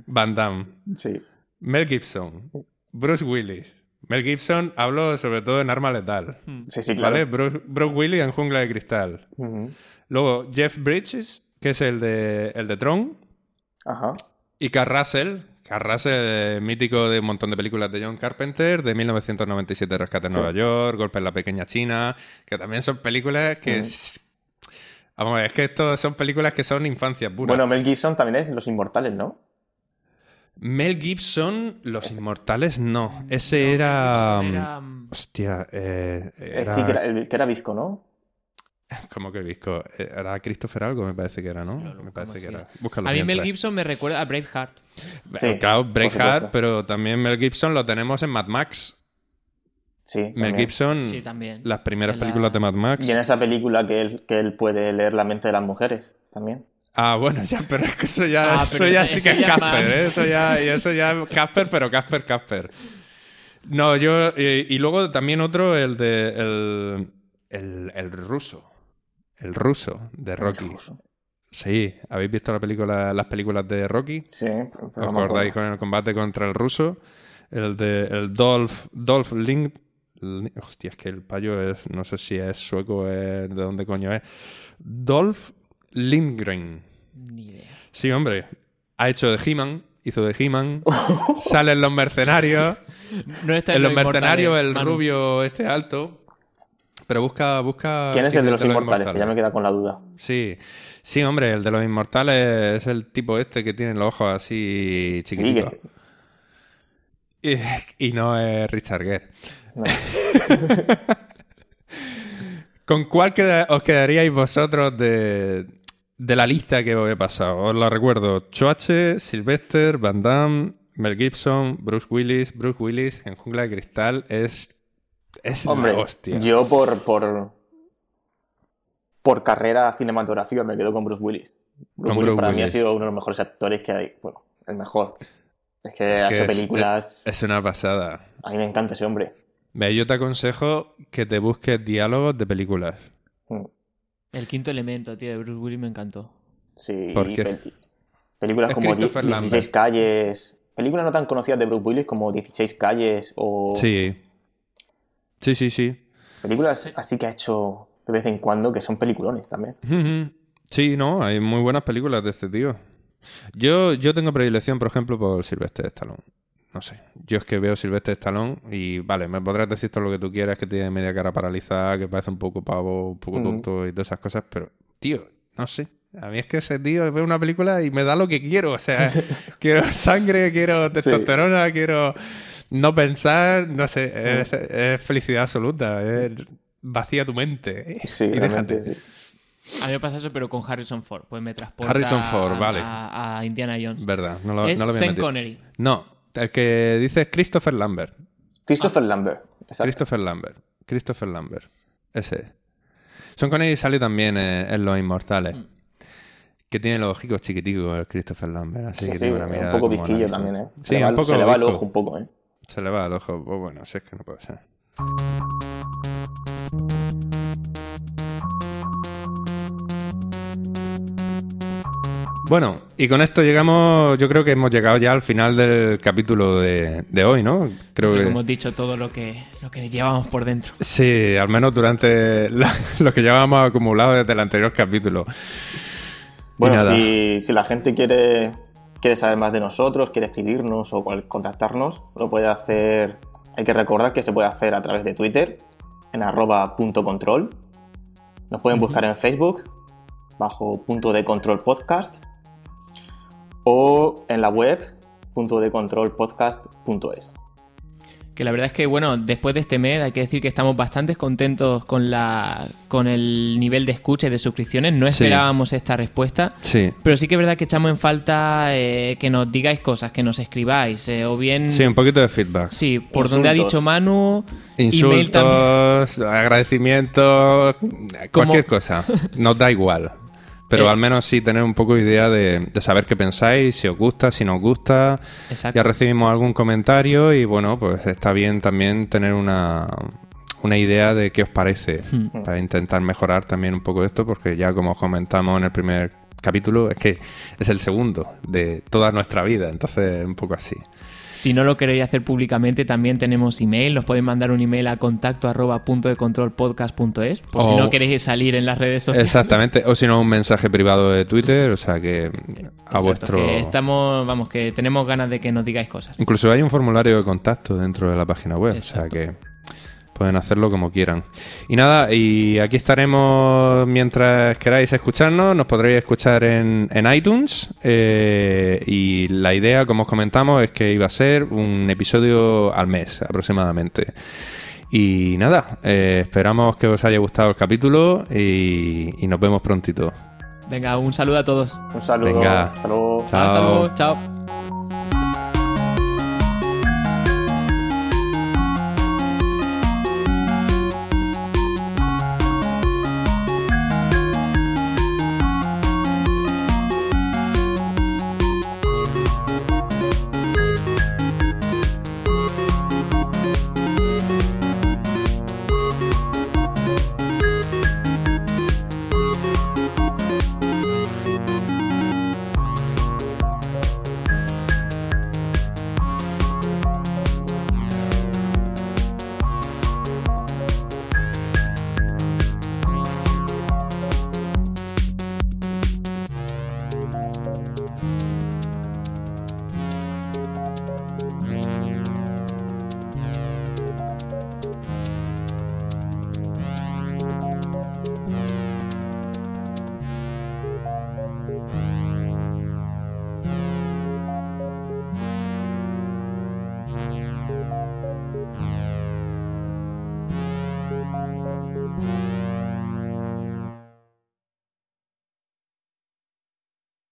Van Damme, sí. Mel Gibson, Bruce Willis. Mel Gibson habló sobre todo en Arma Letal. Sí, sí, claro. ¿Vale? Bruce, Bruce Willis en Jungla de Cristal. Luego Jeff Bridges, que es el de, el de Tron. Ajá. Y Carl Russell. Carl Russell, eh, mítico de un montón de películas de John Carpenter, de 1997 Rescate en Sí. Nueva York, Golpe en la Pequeña China, que también son películas que... Es- Vamos, a ver, es que esto son películas que son infancia pura. Bueno, Mel Gibson también es Los Inmortales, ¿no? Mel Gibson, Los Inmortales, no. Ese era... Era, mm, Hostia, eh, Eh, era... sí, que era, que era Visco, ¿no? ¿Cómo que disco? Eh, Era Christopher algo, me parece que era, ¿no? Lo me parece buscamos que así. era. Búscalo A mí Mel. Gibson me recuerda a Braveheart. Bueno, Sí, claro, Braveheart, pero también Mel Gibson lo tenemos en Mad Max. Sí. Mel también. Gibson, Sí, también. las primeras la- películas de Mad Max. Y en esa película que él, que él puede leer la mente de las mujeres también. Ah, bueno, ya, pero es que eso ya, Ah, eso ya eso- sí que es Casper. ¿eh? Eso ya, y eso ya Casper, pero Casper, Casper. No, yo. eh, y luego también otro, el de. El, el, el ruso. El ruso de Rocky. Sí, ¿habéis visto la película, las películas de Rocky? Sí. pero ¿Os acordáis con el combate contra el ruso? El de el Dolph, Dolph. Ling- Hostia, es que el payo es... No sé si es sueco o es... ¿De dónde coño es? Dolph Lindgren. Ni idea. Sí, hombre. Ha hecho de He-Man. Hizo de He-Man. Sale en Los Mercenarios. No está en Los Inmortales, Mercenarios el Manu. rubio este alto. Pero busca... busca ¿Quién es el de los inmortales? Que ya me queda con la duda. Sí, sí, hombre, el de los inmortales es el tipo este que tiene los ojos así Sí, chiquititos. que- Y, y no es Richard Gere. no. ¿Con cuál queda- os quedaríais vosotros de, de la lista que os he pasado? Os la recuerdo. Choache, Sylvester, Van Damme, Mel Gibson, Bruce Willis. Bruce Willis en Jungla de Cristal es... Es Hombre, la hostia. yo por, por, por carrera cinematográfica me quedo con Bruce Willis. Bruce Con Willis Bruce para mí ha sido uno de los mejores actores que hay. Bueno, el mejor. Es que Es ha que hecho películas. Es una pasada. A mí me encanta ese hombre. Ve, yo te aconsejo que te busques diálogos de películas. Mm, El quinto elemento, tío, de Bruce Willis me encantó. Sí, ¿Por qué? pel- películas Es como Die- Christopher 16 Lambert. calles. Películas no tan conocidas de Bruce Willis como 16 calles o Sí. Sí, sí, sí. películas así que ha hecho de vez en cuando que son peliculones también. Sí, no, hay muy buenas películas de este tío. Yo, yo tengo predilección, por ejemplo, por Sylvester Stallone. No sé. Yo es que veo Sylvester Stallone y, vale, me podrás decir todo lo que tú quieras, que tiene media cara paralizada, que parece un poco pavo, un poco Mm. tonto y todas esas cosas, pero, tío, no sé. A mí es que ese tío ve una película y me da lo que quiero. O sea, quiero sangre, quiero testosterona, quiero no pensar, no sé, es, es felicidad absoluta. Es vacía tu mente. ¿eh? Sí, y realmente, déjate. sí. A mí me pasa eso, pero con Harrison Ford. Pues me transporta Harrison Ford, a, vale. a- a Indiana Jones. Verdad, no lo, es no lo Sean. Connery. No, el que dice es Christopher Lambert. Christopher Lambert. Exacto. Christopher Lambert. Christopher Lambert. Ese es. Sean Connery sale también eh, en Los Inmortales. Mm. Que tiene los ojicos chiquiticos el Christopher Lambert. Así Sí, que sí, tiene una un poco visquillo también, ¿eh? Se Sí, le va, un poco se le va el ojo un poco, ¿eh? Se le va el ojo. Pues bueno, si es que no puede ser. Bueno, y con esto llegamos, yo creo que hemos llegado ya al final del capítulo de, de hoy, ¿no? Creo que hemos dicho todo lo que, lo que llevamos por dentro. Sí, al menos durante la- lo que llevábamos acumulado desde el anterior capítulo. Bueno, si, si la gente quiere, quiere saber más de nosotros, quiere escribirnos o contactarnos, lo puede hacer. Hay que recordar que se puede hacer a través de Twitter, en arroba punto control. Nos pueden buscar en Facebook, bajo punto de control podcast, o en la web, punto de control podcast.es. Que la verdad es que, bueno, después de este mes hay que decir que estamos bastante contentos con, la, con el nivel de escucha y de suscripciones. No Sí. esperábamos esta respuesta. Sí. Pero sí que es verdad que echamos en falta eh, que nos digáis cosas, que nos escribáis, eh, o bien... Sí, un poquito de feedback. Sí, por donde ha dicho Manu. Insultos, agradecimientos, cualquier cosa. Nos da igual. Pero Eh. al menos sí tener un poco de idea de, de saber qué pensáis, si os gusta, si no os gusta. Exacto. Ya recibimos algún comentario y bueno, pues está bien también tener una, una idea de qué os parece Hmm. para intentar mejorar también un poco esto porque ya como comentamos en el primer capítulo es que es el segundo de toda nuestra vida, entonces un poco así. Si no lo queréis hacer públicamente, también tenemos email. Nos podéis mandar un email a contacto arroba punto de control podcast.es, por si O- no queréis salir en las redes sociales. Exactamente, o si no un mensaje privado de Twitter, o sea que a Exacto, vuestro... que estamos, vamos, que tenemos ganas de que nos digáis cosas. Incluso hay un formulario de contacto dentro de la página web, Exacto. o sea que pueden hacerlo como quieran. Y nada, y aquí estaremos mientras queráis escucharnos, nos podréis escuchar en, en iTunes eh, y la idea, como os comentamos, es que iba a ser un episodio al mes aproximadamente. Y nada, eh, esperamos que os haya gustado el capítulo y, y nos vemos prontito. Venga, un saludo a todos. Un saludo. Venga. Hasta luego. Chao. Hasta luego, chao.